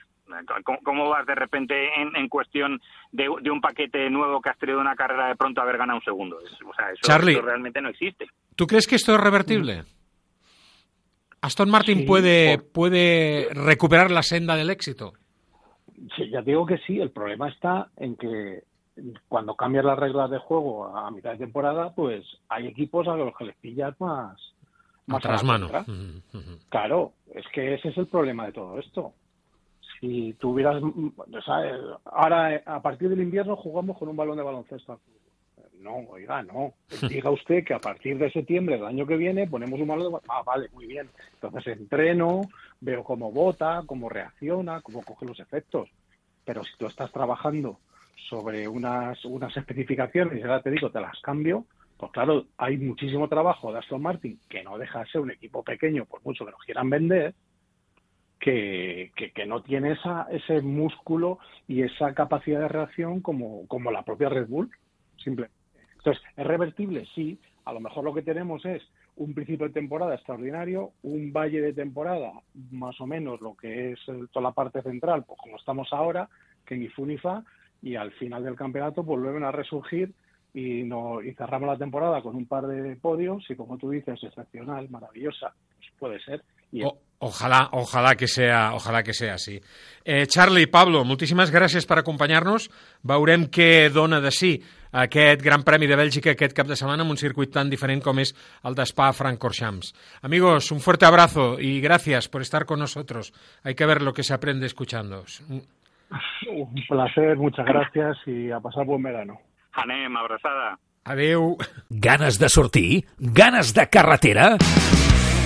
¿Cómo, cómo vas de repente en, en cuestión de, de un paquete nuevo que has tenido una carrera de pronto a haber ganado un segundo? O sea, eso, Charlie. eso realmente no existe. ¿Tú crees que esto es revertible? ¿Aston Martin Sí, puede, por- puede recuperar la senda del éxito? Sí, ya digo que sí, el problema está en que cuando cambias las reglas de juego a mitad de temporada, pues hay equipos a los que les pillas más, más a la Tras mano. contra. Claro, es que ese es el problema de todo esto. Si tuvieras, mm, o sea, eh, ahora eh, a partir del invierno jugamos con un balón de baloncesto. No, oiga, no. Diga usted que a partir de septiembre del año que viene ponemos un balón de baloncesto. Ah, vale, muy bien. Entonces entreno, veo cómo vota, cómo reacciona, cómo coge los efectos. Pero si tú estás trabajando sobre unas, unas especificaciones y ahora te digo, te las cambio, pues claro, hay muchísimo trabajo de Aston Martin que no deja de ser un equipo pequeño, por mucho que nos quieran vender, que, que, no tiene esa, ese músculo y esa capacidad de reacción como, como la propia Red Bull, simplemente. Entonces, ¿es revertible? Sí. A lo mejor lo que tenemos es un principio de temporada extraordinario, un valle de temporada, más o menos lo que es toda la parte central, pues como estamos ahora, que ni fu ni fa, y al final del campeonato pues vuelven a resurgir y, no, y cerramos la temporada con un par de podios y como tú dices, excepcional, maravillosa, pues puede ser. I O- ojalà, ojalà que sea, ojalà que sea així. Eh, Charlie, Pablo, moltíssimes gràcies per acompanyar-nos. Veurem què dona de si aquest Gran Premi de Bèlgica aquest cap de setmana en un circuit tan diferent com és el de Spa-Francorchamps. Amigos, un fuerte abrazo y gracias por estar con nosotros. Hay que ver lo que se aprende escuchándoos. Un placer, muchas gracias y a pasar buen verano. Anem, abraçada. Adeu. Ganes de sortir? Ganes de carretera?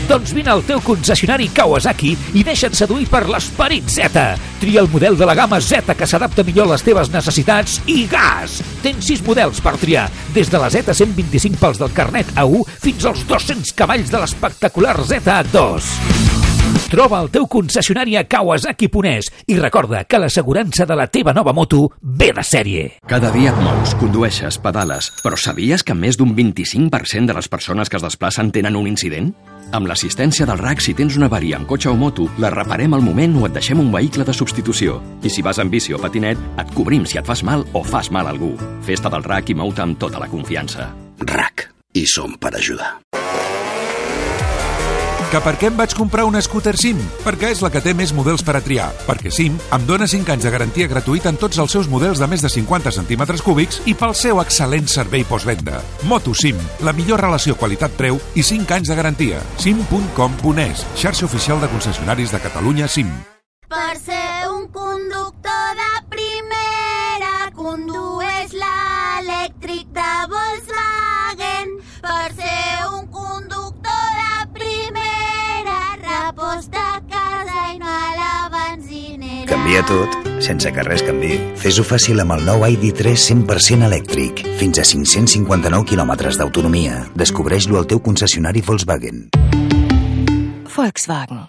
Doncs vine al teu concessionari Kawasaki i deixa't seduir per l'esperit Z. Tria el model de la gamma Z que s'adapta millor a les teves necessitats i gas! Tens 6 models per triar, des de la Z125 pels del carnet A1 fins als 200 cavalls de l'espectacular Z2. Troba el teu concessionari a Kawasaki Ponès i recorda que l'assegurança de la teva nova moto ve de sèrie. Cada dia et mous, condueixes, pedales, però sabies que més d'un 25% de les persones que es desplacen tenen un incident? Amb l'assistència del RAC, si tens una avaria en cotxe o moto, la reparem al moment o et deixem un vehicle de substitució. I si vas en bici o patinet, et cobrim si et fas mal o fas mal a algú. Festa del RAC i mou-te amb tota la confiança. RAC. I som per ajudar. Que per què em vaig comprar una scooter SIM? Perquè és la que té més models per a triar. Perquè SIM em dona 5 anys de garantia gratuïta en tots els seus models de més de 50 centímetres cúbics i pel seu excel·lent servei postvenda. Moto SIM, la millor relació qualitat-preu i 5 anys de garantia. sim.com.es, xarxa oficial de concessionaris de Catalunya SIM. Per ser un conductor de primera, condueix Canvia tot, sense que res canvi. Fes-ho fàcil amb el nou ID3 100% elèctric. Fins a 559 quilòmetres d'autonomia. Descobreix-lo al teu concessionari Volkswagen. Volkswagen.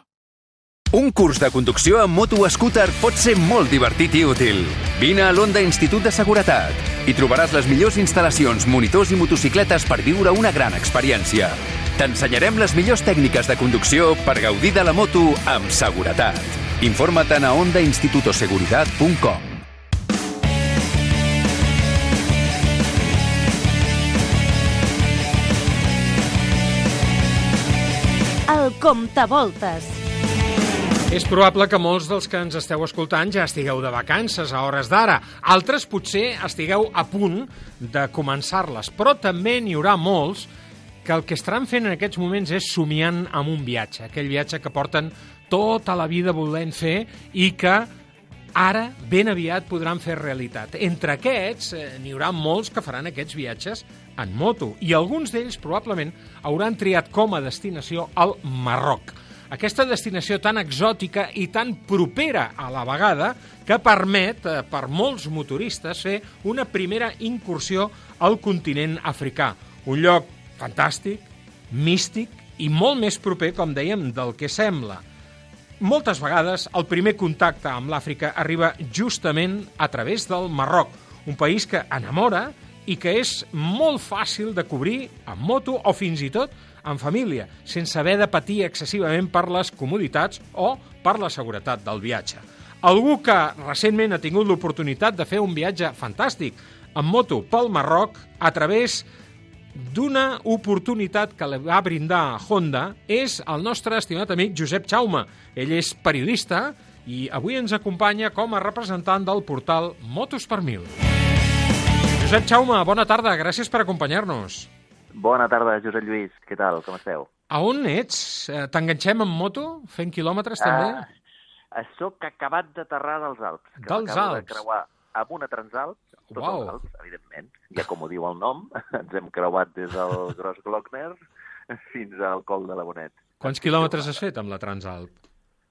Un curs de conducció amb moto o scooter pot ser molt divertit i útil. Vine a l'Onda Institut de Seguretat i trobaràs les millors instal·lacions, monitors i motocicletes per viure una gran experiència. T'ensenyarem les millors tècniques de conducció per gaudir de la moto amb seguretat. Informa't a ondainstitutoseguridad.com El comptavoltes. És probable que molts dels que ens esteu escoltant ja estigueu de vacances a hores d'ara. Altres potser estigueu a punt de començar-les, però també n'hi haurà molts que el que estaran fent en aquests moments és somiant amb un viatge, aquell viatge que porten tota la vida volent fer i que ara ben aviat podran fer realitat. Entre aquests, eh, n'hi haurà molts que faran aquests viatges en moto i alguns d'ells probablement hauran triat com a destinació el Marroc. Aquesta destinació tan exòtica i tan propera a la vegada que permet eh, per molts motoristes fer una primera incursió al continent africà. Un lloc fantàstic, místic i molt més proper, com dèiem, del que sembla. Moltes vegades el primer contacte amb l'Àfrica arriba justament a través del Marroc, un país que enamora i que és molt fàcil de cobrir amb moto o fins i tot en família, sense haver de patir excessivament per les comoditats o per la seguretat del viatge. Algú que recentment ha tingut l'oportunitat de fer un viatge fantàstic en moto pel Marroc a través d'una oportunitat que li va brindar Honda és el nostre estimat amic Josep Jaume. Ell és periodista i avui ens acompanya com a representant del portal Motos per Mil. Josep Jaume, bona tarda, gràcies per acompanyar-nos. Bona tarda, Josep Lluís. Què tal? Com esteu? A on ets? Eh, T'enganxem en moto? Fent quilòmetres, també? Uh, soc acabat d'aterrar dels Alps. que Dels Alps? de creuar amb una Transalp, tots Uau. els Alps, evidentment. Ja com ho diu el nom, ens hem creuat des del Gros Glockner fins al Col de la Bonet. Quants quilòmetres has fet amb la Transalp?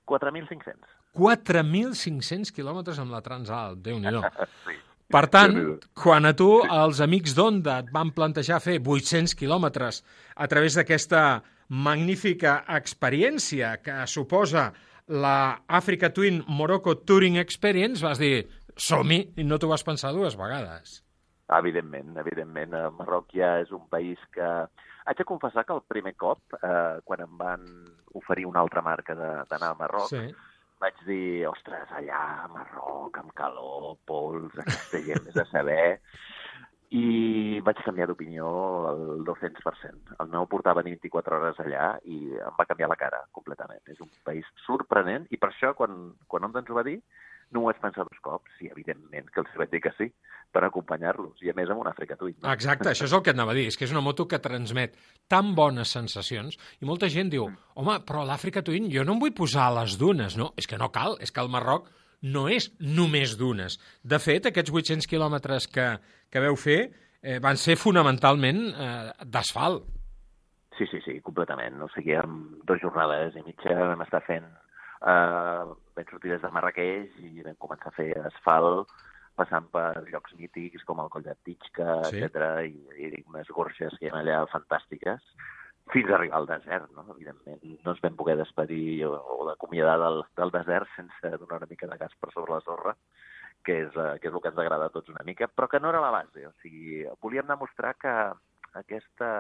4.500. 4.500 quilòmetres amb la Transalp, déu nhi sí. Per tant, quan a tu els amics d'Onda et van plantejar fer 800 quilòmetres a través d'aquesta magnífica experiència que suposa la Africa Twin Morocco Touring Experience, vas dir, som-hi, i no t'ho vas pensar dues vegades. Evidentment, evidentment. El Marroc ja és un país que... Haig de confessar que el primer cop, eh, quan em van oferir una altra marca d'anar a Marroc, Sí. vaig dir, ostres, allà a Marroc, amb calor, pols, aquesta gent més a saber... I vaig canviar d'opinió al 200%. El meu portava 24 hores allà i em va canviar la cara completament. És un país sorprenent i per això, quan, quan Onda ens ho va dir, no ho vaig pensar dos cops i, evidentment, que els vaig dir que sí, per acompanyar-los, i a més amb un Àfrica Twin. Exacte, això és el que et anava a dir, és que és una moto que transmet tan bones sensacions i molta gent diu, home, però l'Àfrica Twin jo no em vull posar a les dunes, no? És que no cal, és que el Marroc no és només dunes. De fet, aquests 800 quilòmetres que, que veu fer eh, van ser fonamentalment eh, d'asfalt. Sí, sí, sí, completament. O sigui, en dues jornades i mitja vam estar fent... Eh, vam sortir des de Marrakeix i vam començar a fer asfalt passant per llocs mítics com el Coll de Titxca, Sí. etc i, i unes gorges que hi ha allà fantàstiques fins a arribar al desert, no? Evidentment, no ens vam poder despedir o, o d'acomiadar del, del desert sense donar una mica de gas per sobre la sorra, que és, eh, que és el que ens agrada a tots una mica, però que no era la base. O sigui, volíem demostrar que aquesta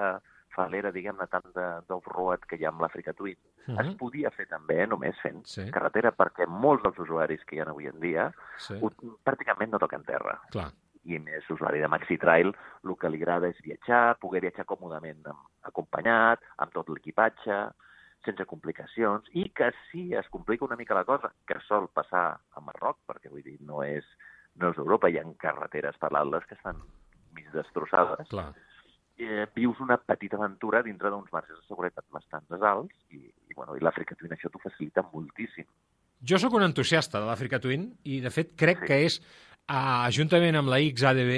falera, diguem-ne, tant de- d'off-road que hi ha amb l'Àfrica Twin, Mhm. es podia fer també només fent Sí. carretera, perquè molts dels usuaris que hi ha avui en dia Sí. ho, pràcticament no toquen terra. Clar. I més usuari de Maxi Trail, el que li agrada és viatjar, poder viatjar còmodament amb, acompanyat, amb tot l'equipatge, sense complicacions, i que si es complica una mica la cosa, que sol passar a Marroc, perquè vull dir, no és, no és Europa, hi ha carreteres per l'Atlas que estan mig destrossades, Clar. Eh, vius una petita aventura dintre d'uns marges de seguretat bastant alts i, i, bueno, i l'Àfrica Twin això t'ho facilita moltíssim. Jo sóc un entusiasta de l'Àfrica Twin i, de fet, crec sí. que és, eh, juntament amb la XADB,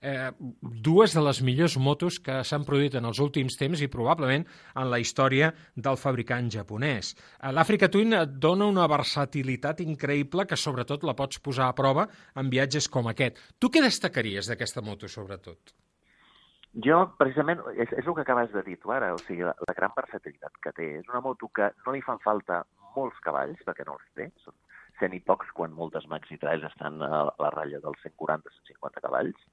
eh, dues de les millors motos que s'han produït en els últims temps i probablement en la història del fabricant japonès. Eh, L'Àfrica Twin et dona una versatilitat increïble que sobretot la pots posar a prova en viatges com aquest. Tu què destacaries d'aquesta moto, sobretot? Jo, precisament, és, és el que acabes de dir tu ara, o sigui, la, la gran versatilitat que té. És una moto que no li fan falta molts cavalls, perquè no els té, són cent i pocs quan moltes maxi trails estan a la ratlla dels 140-150 cavalls,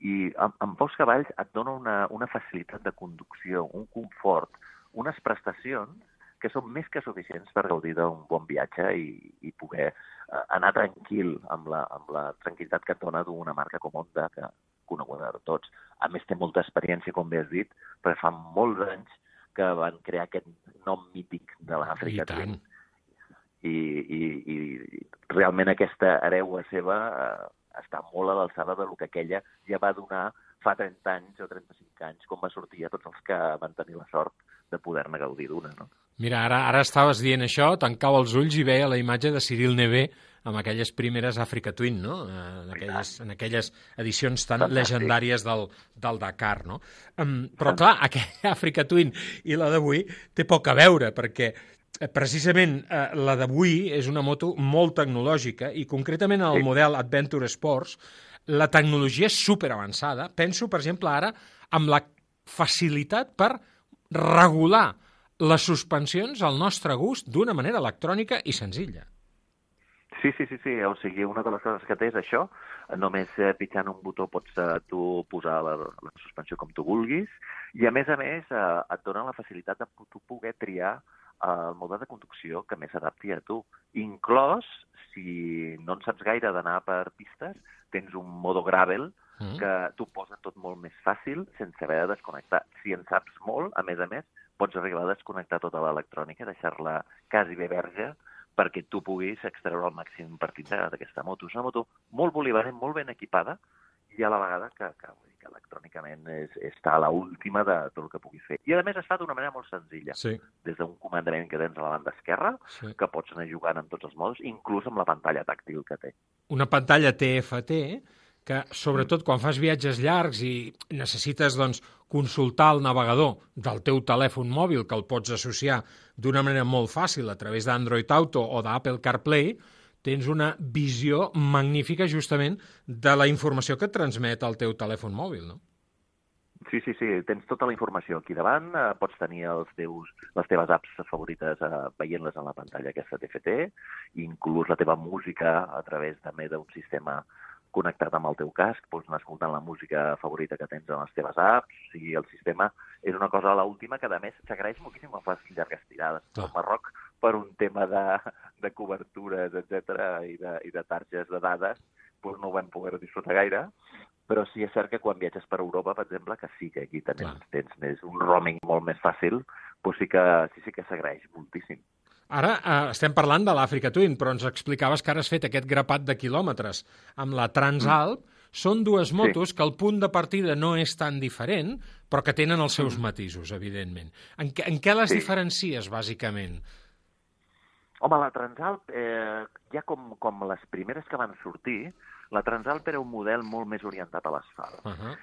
i amb, amb pocs cavalls et dona una, una facilitat de conducció, un confort, unes prestacions que són més que suficients per gaudir d'un bon viatge i, i poder eh, anar tranquil amb la, amb la tranquil·litat que et dona d'una marca com Honda, que coneguda de tots. A més, té molta experiència, com bé has dit, perquè fa molts anys que van crear aquest nom mític de l'Àfrica I tant. I, i, i realment aquesta hereua seva eh, està molt a l'alçada del que aquella ja va donar fa 30 anys o 35 anys, com va sortir a tots els que van tenir la sort de poder-ne gaudir d'una, no? Mira, ara, ara estaves dient això, tancava els ulls i veia la imatge de Cyril Nevé amb aquelles primeres Africa Twin, no? Eh, En aquelles, en aquelles edicions tan Fantàstic. legendàries del, del Dakar, no? Um, però, clar, aquella Africa Twin i la d'avui té poc a veure, perquè eh, precisament eh, la d'avui és una moto molt tecnològica i concretament en el Sí. model Adventure Sports la tecnologia és super avançada. Penso, per exemple, ara amb la facilitat per regular les suspensions al nostre gust d'una manera electrònica i senzilla. Sí, sí, sí, sí. O sigui, una de les coses que té és això. Només eh, pitjant un botó pots eh, tu posar la, la suspensió com tu vulguis. I, a més a més, eh, et dona la facilitat de tu poder triar eh, el mode de conducció que més s'adapti a tu. Inclòs, si no en saps gaire d'anar per pistes, tens un modo gravel Mm. que t'ho posa tot molt més fàcil sense haver de desconnectar. Si en saps molt, a més a més, pots arribar a desconnectar tota l'electrònica, deixar-la quasi bé verge perquè tu puguis extreure el màxim partit d'aquesta moto. És una moto molt polivalent, molt ben equipada i a la vegada que, que, vull dir, que electrònicament és, està a la última de tot el que puguis fer. I a més es fa d'una manera molt senzilla. Sí. Des d'un comandament que tens a la banda esquerra, Sí. que pots anar jugant en tots els modes, inclús amb la pantalla tàctil que té. Una pantalla TFT que, sobretot quan fas viatges llargs i necessites doncs, consultar el navegador del teu telèfon mòbil, que el pots associar d'una manera molt fàcil a través d'Android Auto o d'Apple CarPlay, tens una visió magnífica justament de la informació que et transmet el teu telèfon mòbil, no? Sí, sí, sí, tens tota la informació aquí davant, eh, pots tenir els teus, les teves apps favorites eh, veient-les en la pantalla aquesta TFT, inclús la teva música a través també d'un sistema connectat amb el teu casc, pots anar escoltant la música favorita que tens en les teves apps, sigui, el sistema és una cosa a l'última que, a més, s'agraeix moltíssim quan fas llargues tirades. Al Marroc, per un tema de, de cobertures, etc i, de, i de targes de dades, doncs no ho vam poder disfrutar gaire, però sí és cert que quan viatges per Europa, per exemple, que sí que aquí tens, tens més un roaming molt més fàcil, doncs sí que, sí, sí que s'agraeix moltíssim. Ara eh, estem parlant de l'Àfrica Twin, però ens explicaves que ara has fet aquest grapat de quilòmetres amb la Transalp. Són dues motos que el punt de partida no és tan diferent, però que tenen els seus matisos, evidentment. En, en què les Sí. diferencies, bàsicament? Home, la Transalp, eh, ja com, com les primeres que van sortir, la Transalp era un model molt més orientat a l'asfalt. Uh -huh.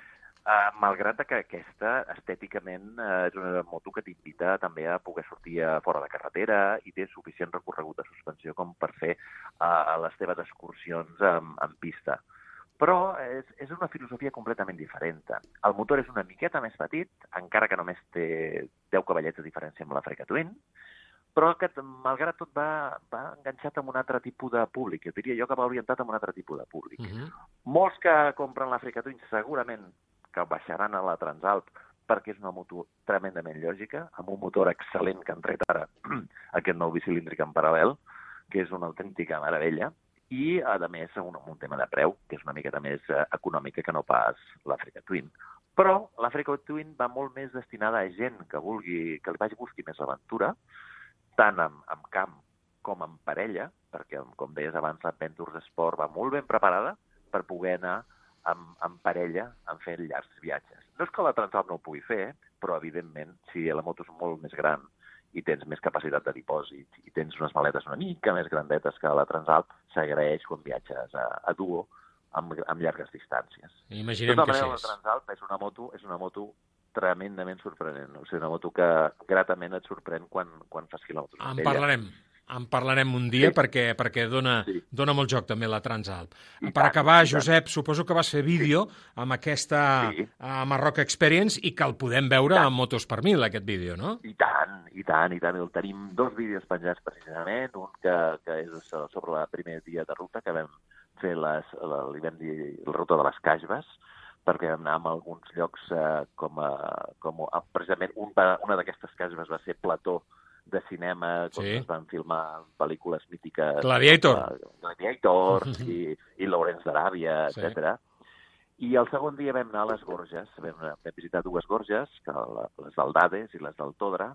Uh, malgrat que aquesta, estèticament, uh, és una moto que t'invita també a poder sortir a fora de carretera i té suficient recorregut de suspensió com per fer uh, les teves excursions en, en pista. Però és, és una filosofia completament diferent. El motor és una miqueta més petit, encara que només té 10 cavallets de diferència amb l'Africa Twin, però que, malgrat tot, va, va enganxat amb un altre tipus de públic. Jo diria jo que va orientat amb un altre tipus de públic. Uh -huh. Molts que compren l'Àfrica Twin segurament que baixaran a la Transalp perquè és una moto tremendament lògica, amb un motor excel·lent que han tret ara aquest nou bicilíndric en paral·lel, que és una autèntica meravella, i, a més, un, un tema de preu, que és una miqueta més eh, econòmica que no pas l'Àfrica Twin. Però l'Àfrica Twin va molt més destinada a gent que vulgui, que li vagi busqui més aventura, tant en, en camp com en parella, perquè, com deies abans, l'Adventures Sport va molt ben preparada per poder anar amb, amb parella en fer llargs viatges. No és que la Transalp no ho pugui fer, però, evidentment, si la moto és molt més gran i tens més capacitat de dipòsit i tens unes maletes una mica més grandetes que la Transalp, s'agraeix quan viatges a, a duo amb, amb llargues distàncies. Imaginem tota que manera, la Transalp és una moto, és una moto tremendament sorprenent. O sigui, una moto que gratament et sorprèn quan, quan fas quilòmetres. En amb ella. En parlarem un dia Sí. perquè, perquè dona, dona molt joc també la Transalp. I per tant, acabar. Josep, suposo que vas fer vídeo amb aquesta sí. Marroc Experience i que el podem veure a Motos per Mil, aquest vídeo, no? I tant, i tant, i tant. El tenim dos vídeos penjats precisament, un que, que és so- sobre el primer dia de ruta, que vam fer les, la, li vam dir la ruta de les Cajbes, perquè vam anar a alguns llocs eh, com, a, com a, precisament un, una d'aquestes Cajbes va ser plató de cinema, on Sí. es van filmar pel·lícules mítiques. Gladiator. com, Gladiator i, i Lawrence d'Aràbia, Sí. etc. I el segon dia vam anar a les Gorges, vam, vam visitar dues Gorges, que les del Dades i les del Todra,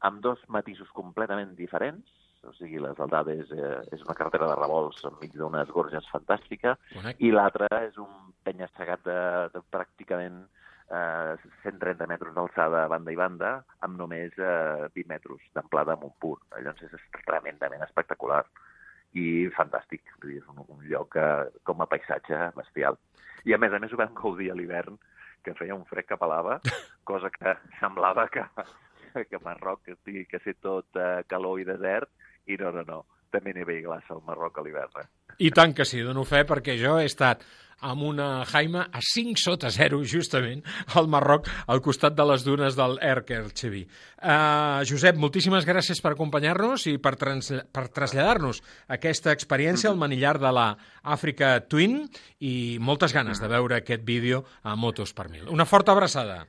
amb dos matisos completament diferents, o sigui, les Aldades eh, és una carretera de revolts enmig d'unes gorges fantàstica, Correcte. i l'altra és un penya-segat de, de pràcticament eh, 130 metres d'alçada a banda i banda, amb només eh, 20 metres d'amplada en un punt. Llavors és tremendament espectacular i fantàstic. És un, un lloc que, com a paisatge bestial. I a més a més ho vam gaudir a l'hivern, que feia un fred cap a lava, cosa que semblava que, que Marroc estigui que ser tot eh, calor i desert, i no, no, no, també neva i glaça al Marroc a l'hivern. Eh? I tant que sí, dono fe, perquè jo he estat amb una Jaima a 5 sota 0, justament, al Marroc, al costat de les dunes del Erker Chevi. Uh, Josep, moltíssimes gràcies per acompanyar-nos i per, trans per traslladar-nos aquesta experiència al manillar de la Àfrica Twin i moltes ganes de veure aquest vídeo a Motos per Mil. Una forta abraçada.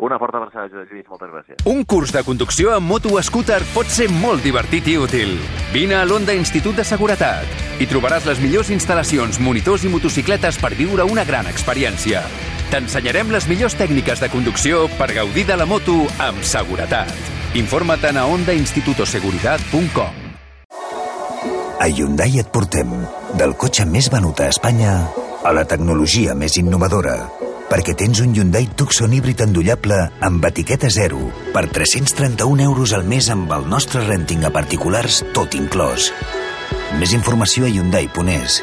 Una forta abraçada, Lluís, moltes gràcies. Un curs de conducció amb moto scooter pot ser molt divertit i útil. Vine a l'Onda Institut de Seguretat. Hi trobaràs les millors instal·lacions, monitors i motocicletes per viure una gran experiència. T'ensenyarem les millors tècniques de conducció per gaudir de la moto amb seguretat. Informa't a ondainstitutoseguridad.com A Hyundai et portem del cotxe més venut a Espanya a la tecnologia més innovadora perquè tens un Hyundai Tucson híbrid endollable amb etiqueta zero per 331 euros al mes amb el nostre renting a particulars tot inclòs. Més informació a Hyundai.es.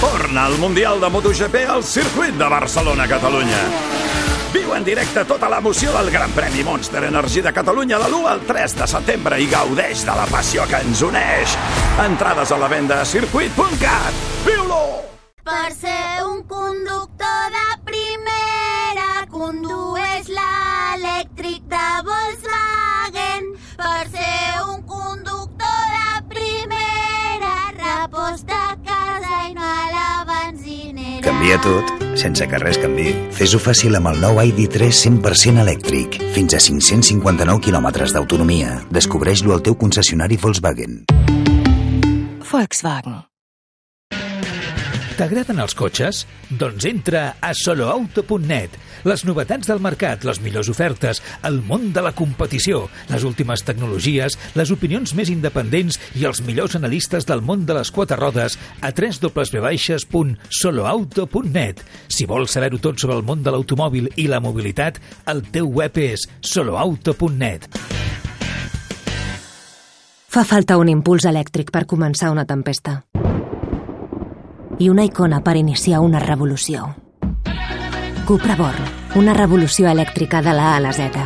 Torna al Mundial de MotoGP al circuit de Barcelona, Catalunya. Viu en directe tota l'emoció del Gran Premi Monster Energy de Catalunya de l'1 al 3 de setembre i gaudeix de la passió que ens uneix. Entrades a la venda a circuit.cat. Viu-lo! Per ser un conductor de primera, condueix l'elèctric de Volkswagen. Per ser un conductor de primera, reposta a casa i no a la benzinera. Canvia tot, sense que res canvi. Fes-ho fàcil amb el nou ID3 100% elèctric. Fins a 559 quilòmetres d'autonomia. Descobreix-lo al teu concessionari Volkswagen. Volkswagen. T'agraden els cotxes? Doncs entra a soloauto.net. Les novetats del mercat, les millors ofertes, el món de la competició, les últimes tecnologies, les opinions més independents i els millors analistes del món de les quatre rodes a www.soloauto.net. Si vols saber-ho tot sobre el món de l'automòbil i la mobilitat, el teu web és soloauto.net. Fa falta un impuls elèctric per començar una tempesta. I una icona per iniciar una revolució. Cupra Born, una revolució elèctrica de la A a la Z.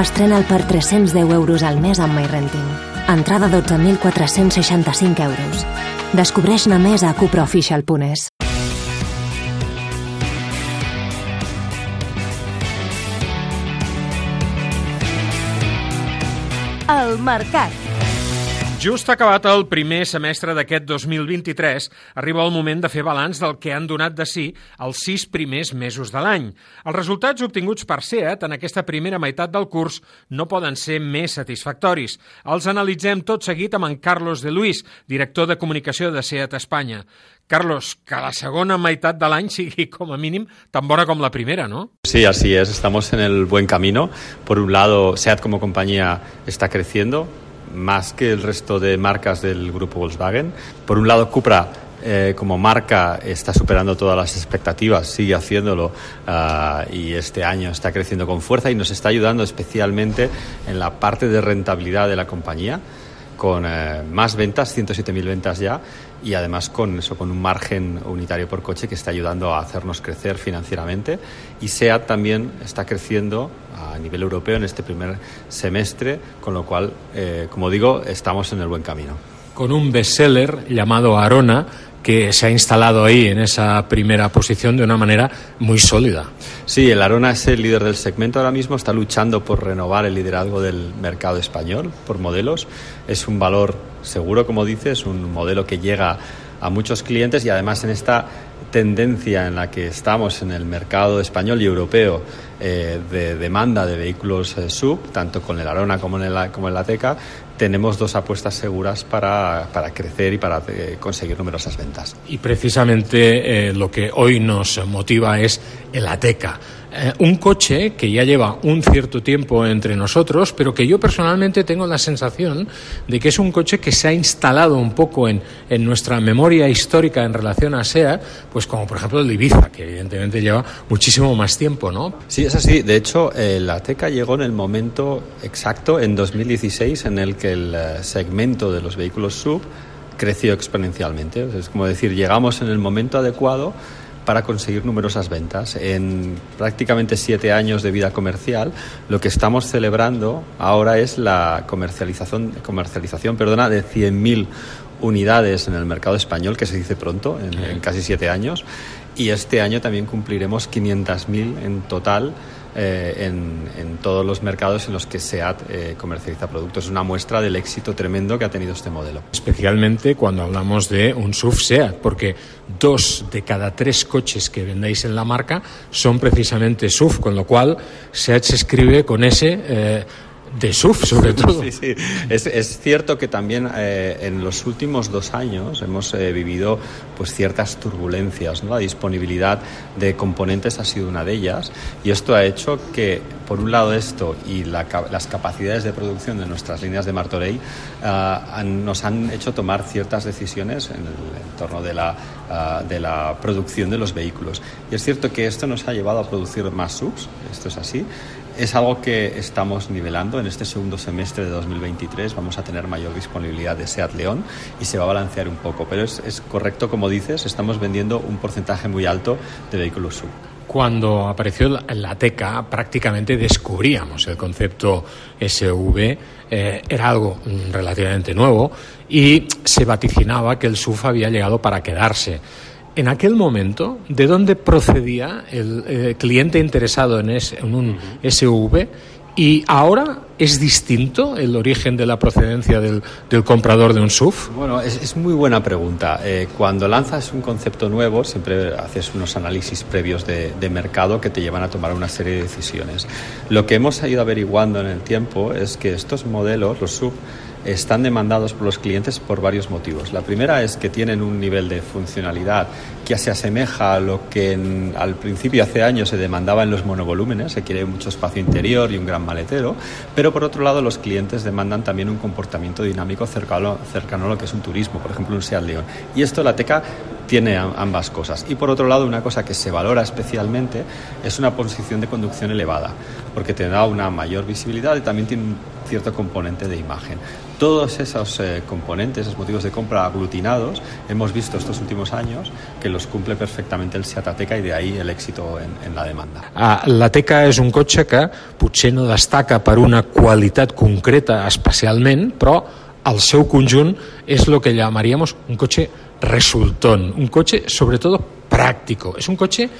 Estrena'l per 310 euros al mes amb MyRenting. Entrada 12.465 euros. Descobreix-ne més a cupraofficial.es. El Mercat. Just acabat el primer semestre d'aquest 2023, arriba el moment de fer balanç del que han donat de si els sis primers mesos de l'any. Els resultats obtinguts per SEAT en aquesta primera meitat del curs no poden ser més satisfactoris. Els analitzem tot seguit amb en Carlos de Luis, director de comunicació de SEAT Espanya. Carlos, que la segona meitat de l'any sigui com a mínim tan bona com la primera, ¿no? Sí, así es. Estamos en el buen camino. Por un lado, SEAT como compañía está creciendo más que el resto de marcas del grupo Volkswagen. Por un lado, Cupra eh, como marca está superando todas las expectativas, sigue haciéndolo uh, y este año está creciendo con fuerza y nos está ayudando especialmente en la parte de rentabilidad de la compañía con eh, más ventas, 107.000 ventas ya, y además con eso, con un margen unitario por coche que está ayudando a hacernos crecer financieramente. Y SEAT también está creciendo a nivel europeo en este primer semestre, con lo cual, eh, como digo, estamos en el buen camino. Con un bestseller llamado Arona, que se ha instalado ahí en esa primera posición de una manera muy sólida. Sí, el Arona es el líder del segmento ahora mismo, está luchando por renovar el liderazgo del mercado español por modelos. Es un valor seguro, como dices, un modelo que llega a muchos clientes y además en esta tendencia en la que estamos en el mercado español y europeo eh, de demanda de vehículos eh, sub, tanto con el Arona como en el, como en la Teca, tenemos dos apuestas seguras para, para crecer y para eh, conseguir numerosas ventas. Y precisamente eh, lo que hoy nos motiva es el Ateca. Eh, un coche que ya lleva un cierto tiempo entre nosotros, pero que yo personalmente tengo la sensación de que es un coche que se ha instalado un poco en, en nuestra memoria histórica en relación a SEAT, pues como por ejemplo el Ibiza, que evidentemente lleva muchísimo más tiempo, ¿no? Sí, es así. De hecho, eh, la Ateca llegó en el momento exacto, en 2016, en el que el eh, segmento de los vehículos sub creció exponencialmente. Es como decir, llegamos en el momento adecuado para conseguir numerosas ventas. En prácticamente siete años de vida comercial, lo que estamos celebrando ahora es la comercialización, comercialización perdona, de 100.000 unidades en el mercado español, que se dice pronto, en, en casi siete años. Y este año también cumpliremos 500.000 en total eh, en, todos los mercados en los que SEAT eh, comercializa productos. Es una muestra del éxito tremendo que ha tenido este modelo. Especialmente cuando hablamos de un SUV SEAT, porque dos de cada tres coches que vendáis en la marca son precisamente SUV, con lo cual SEAT se escribe con. Eh, de SUV sobre todo. Sí, sí. Es, es cierto que también eh, en los últimos dos años hemos eh, vivido pues ciertas turbulencias. ¿no? La disponibilidad de componentes ha sido una de ellas y esto ha hecho que, por un lado, esto y la, las capacidades de producción de nuestras líneas de Martorell uh, han, nos han hecho tomar ciertas decisiones en el entorno de la, uh, de la producción de los vehículos. Y es cierto que esto nos ha llevado a producir más SUVs, esto es así. Es algo que estamos nivelando. En este segundo semestre de 2023 vamos a tener mayor disponibilidad de SEAT León y se va a balancear un poco. Pero es, correcto, como dices, estamos vendiendo un porcentaje muy alto de vehículos sub. Cuando apareció la TECA prácticamente descubríamos el concepto SV, eh, era algo relativamente nuevo y se vaticinaba que el SUV había llegado para quedarse en aquel momento, ¿de dónde procedía el eh, cliente interesado en, ese, en un SUV? ¿Y ahora es distinto el origen de la procedencia del, del comprador de un SUV? Bueno, es, es muy buena pregunta. Eh, cuando lanzas un concepto nuevo, siempre haces unos análisis previos de, de, mercado que te llevan a tomar una serie de decisiones. Lo que hemos ido averiguando en el tiempo es que estos modelos, los SUV, están demandados por los clientes por varios motivos. La primera es que tienen un nivel de funcionalidad que se asemeja a lo que en, al principio hace años se demandaba en los monovolúmenes, se quiere mucho espacio interior y un gran maletero, pero por otro lado los clientes demandan también un comportamiento dinámico cercano, cercano a lo que es un turismo, por ejemplo un Seat León. Y esto la Teca tiene ambas cosas. Y por otro lado, una cosa que se valora especialmente es una posición de conducción elevada, porque te da una mayor visibilidad y también tiene un cierto componente de imagen. Todos esos eh, componentes, esos motivos de compra aglutinados, hemos visto estos últimos años que los cumple perfectamente el Seat Ateca y de ahí el éxito en, en la demanda. Ah, L'Ateca és un cotxe que potser no destaca per una qualitat concreta especialment, però el seu conjunt és el que llamaríamos un coche resultón, un coche sobre todo práctico. Es un coche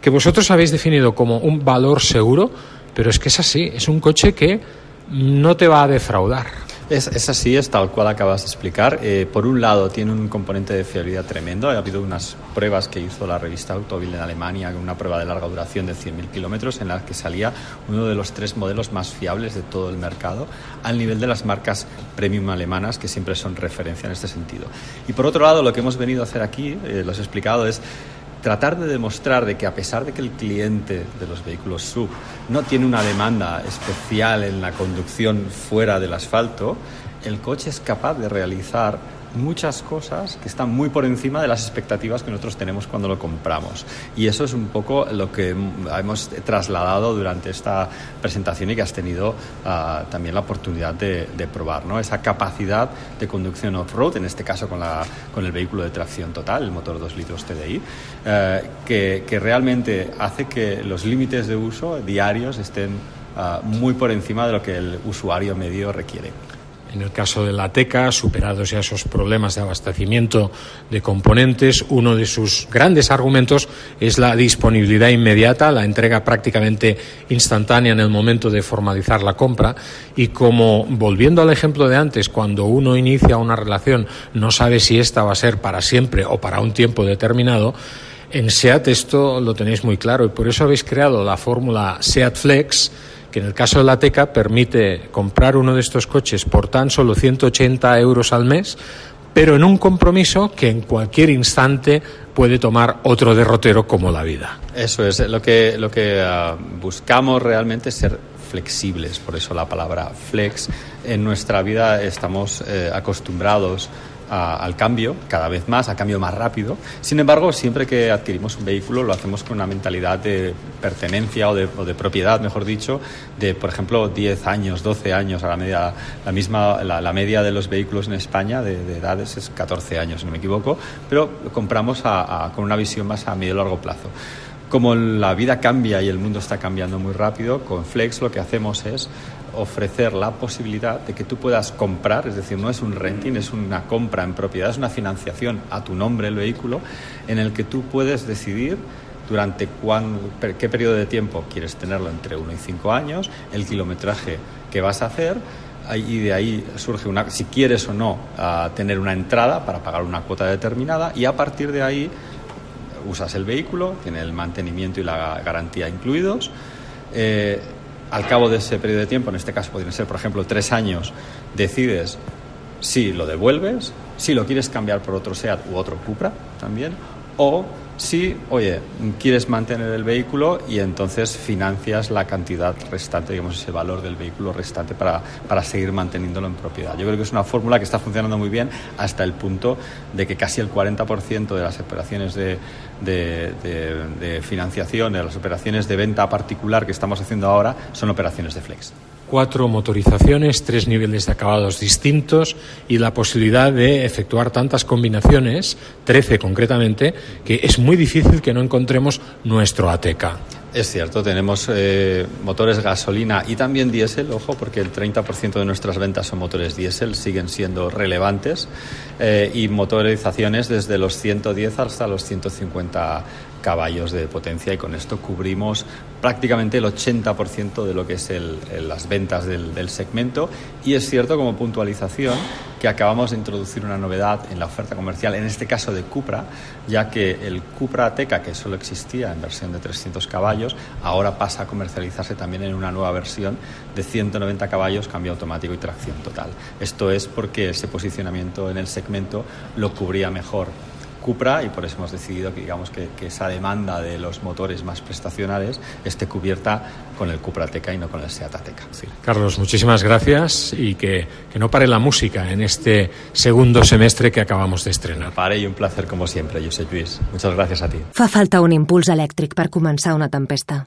que vosotros habéis definido como un valor seguro, pero es que es así, es un coche que no te va a defraudar. Es, es, así, es tal cual acabas de explicar. Eh, por un lado, tiene un componente de fiabilidad tremendo. Ha habido unas pruebas que hizo la revista Autovil en Alemania, una prueba de larga duración de 100.000 kilómetros, en la que salía uno de los tres modelos más fiables de todo el mercado, al nivel de las marcas premium alemanas, que siempre son referencia en este sentido. Y por otro lado, lo que hemos venido a hacer aquí, eh, lo he explicado, es tratar de demostrar de que a pesar de que el cliente de los vehículos sub no tiene una demanda especial en la conducción fuera del asfalto, el coche es capaz de realizar muchas cosas que están muy por encima de las expectativas que nosotros tenemos cuando lo compramos. Y eso es un poco lo que hemos trasladado durante esta presentación y que has tenido uh, también la oportunidad de, probar, ¿no? Esa capacidad de conducción off-road, en este caso con, la, con el vehículo de tracción total, el motor 2 litros TDI, uh, que, realmente hace que los límites de uso diarios estén uh, muy por encima de lo que el usuario medio requiere. En el caso de la TECA, superados ya esos problemas de abastecimiento de componentes, uno de sus grandes argumentos es la disponibilidad inmediata, la entrega prácticamente instantánea en el momento de formalizar la compra. Y como, volviendo al ejemplo de antes, cuando uno inicia una relación no sabe si esta va a ser para siempre o para un tiempo determinado, en SEAT esto lo tenéis muy claro y por eso habéis creado la fórmula SEAT Flex que en el caso de la Teca permite comprar uno de estos coches por tan solo 180 euros al mes, pero en un compromiso que en cualquier instante puede tomar otro derrotero como la vida. Eso es, lo que, lo que ah, buscamos realmente es ser flexibles, por eso la palabra flex. En nuestra vida estamos eh, acostumbrados a- al cambio, cada vez más, al cambio más rápido. Sin embargo, siempre que adquirimos un vehículo lo hacemos con una mentalidad de pertenencia o de, o de propiedad, mejor dicho, de, por ejemplo, 10 años, 12 años, a la media, la misma, la, media de los vehículos en España de, de edades es 14 años, si no me equivoco, pero compramos a- a- con una visión más a medio y largo plazo. Como la vida cambia y el mundo está cambiando muy rápido, con Flex lo que hacemos es ofrecer la posibilidad de que tú puedas comprar, es decir, no es un renting, es una compra en propiedad, es una financiación a tu nombre el vehículo, en el que tú puedes decidir durante qué periodo de tiempo quieres tenerlo, entre 1 y 5 años, el kilometraje que vas a hacer, y de ahí surge una, si quieres o no, tener una entrada para pagar una cuota determinada, y a partir de ahí usas el vehículo, tiene el mantenimiento y la garantía incluidos. Eh, al cabo de ese periodo de tiempo, en este caso podrían ser, por ejemplo, tres años, decides si lo devuelves, si lo quieres cambiar por otro SEAT u otro Cupra también, o si, oye, quieres mantener el vehículo y entonces financias la cantidad restante, digamos, ese valor del vehículo restante para, para seguir manteniéndolo en propiedad. Yo creo que es una fórmula que está funcionando muy bien hasta el punto de que casi el 40% de las operaciones de, de, de- de financiación, de las operaciones de venta particular que estamos haciendo ahora, son operaciones de flex. Cuatro motorizaciones, tres niveles de acabados distintos y la posibilidad de efectuar tantas combinaciones, 13 concretamente, que es muy difícil que no encontremos nuestro ATK. Es cierto, tenemos eh, motores gasolina y también diésel, ojo, porque el 30% de nuestras ventas son motores diésel, siguen siendo relevantes, eh, y motorizaciones desde los 110 hasta los 150 caballos de potencia y con esto cubrimos prácticamente el 80% de lo que es el- las ventas del, del segmento y es cierto como puntualización que acabamos de introducir una novedad en la oferta comercial, en este caso de Cupra, ya que el Cupra Ateca, que solo existía en versión de 300 caballos, ahora pasa a comercializarse también en una nueva versión de 190 caballos, cambio automático y tracción total. Esto es porque ese posicionamiento en el segmento lo cubría mejor Cupra y por eso hemos decidido que digamos que, que esa demanda de los motores más prestacionales esté cubierta con el Cupra Ateca y no con el Seat Ateca. Carlos, muchísimas gracias y que, que no pare la música en este segundo semestre que acabamos de estrenar. Pare y un placer como siempre, Josep Lluís. Muchas gracias a ti. Fa falta un impuls elèctric per començar una tempesta.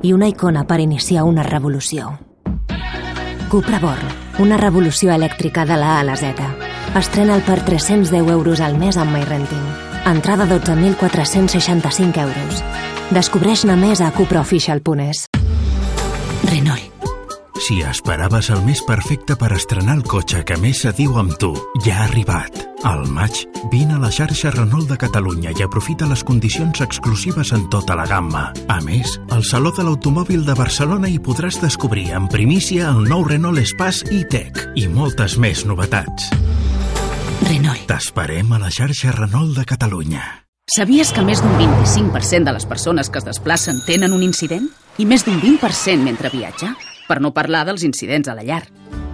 I una icona per iniciar una revolució. Cupra Born, una revolució elèctrica de la A a la Z. Estrena'l per 310 euros al mes amb MyRenting. Entrada 12.465 euros. Descobreix-ne més a cupraofficial.es. Renault. Si esperaves el mes perfecte per estrenar el cotxe que més se diu amb tu, ja ha arribat. Al maig, vine a la xarxa Renault de Catalunya i aprofita les condicions exclusives en tota la gamma. A més, al Saló de l'Automòbil de Barcelona hi podràs descobrir en primícia el nou Renault Espace e-Tech i moltes més novetats. Renault. T'esperem a la xarxa Renault de Catalunya. Sabies que més d'un 25% de les persones que es desplacen tenen un incident? I més d'un 20% mentre viatja? Per no parlar dels incidents a la llar.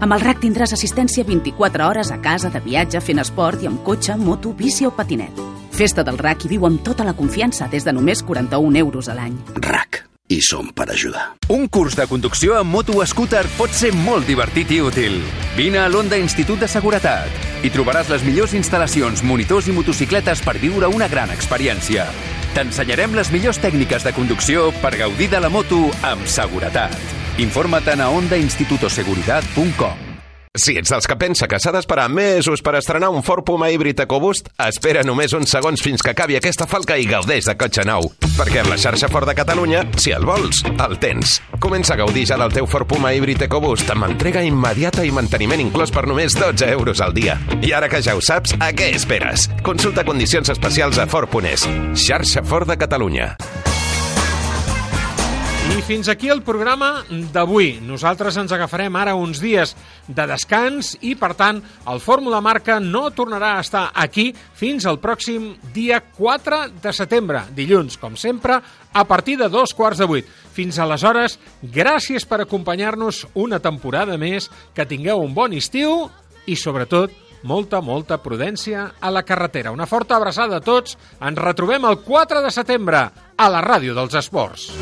Amb el RAC tindràs assistència 24 hores a casa, de viatge, fent esport i amb cotxe, moto, bici o patinet. Festa del RAC i viu amb tota la confiança des de només 41 euros a l'any. RAC. I som per ajudar. Un curs de conducció amb moto scooter pot ser molt divertit i útil. Vine a l'Onda Institut de Seguretat i trobaràs les millors instal·lacions, monitors i motocicletes per viure una gran experiència. T'ensenyarem les millors tècniques de conducció per gaudir de la moto amb seguretat. Informa't a ondainstitutoseguridad.com Si ets dels que pensa que s'ha d'esperar mesos per estrenar un Ford Puma híbrid EcoBoost, espera només uns segons fins que acabi aquesta falca i gaudeix de cotxe nou. Perquè amb la xarxa Ford de Catalunya, si el vols, el tens. Comença a gaudir ja del teu Ford Puma híbrid EcoBoost amb entrega immediata i manteniment inclòs per només 12 euros al dia. I ara que ja ho saps, a què esperes? Consulta condicions especials a Ford.es. Xarxa Ford de Catalunya. I fins aquí el programa d'avui. Nosaltres ens agafarem ara uns dies de descans i, per tant, el Fórmula Marca no tornarà a estar aquí fins al pròxim dia 4 de setembre, dilluns, com sempre, a partir de dos quarts de vuit. Fins aleshores, gràcies per acompanyar-nos una temporada més, que tingueu un bon estiu i, sobretot, molta, molta prudència a la carretera. Una forta abraçada a tots. Ens retrobem el 4 de setembre a la Ràdio dels Esports.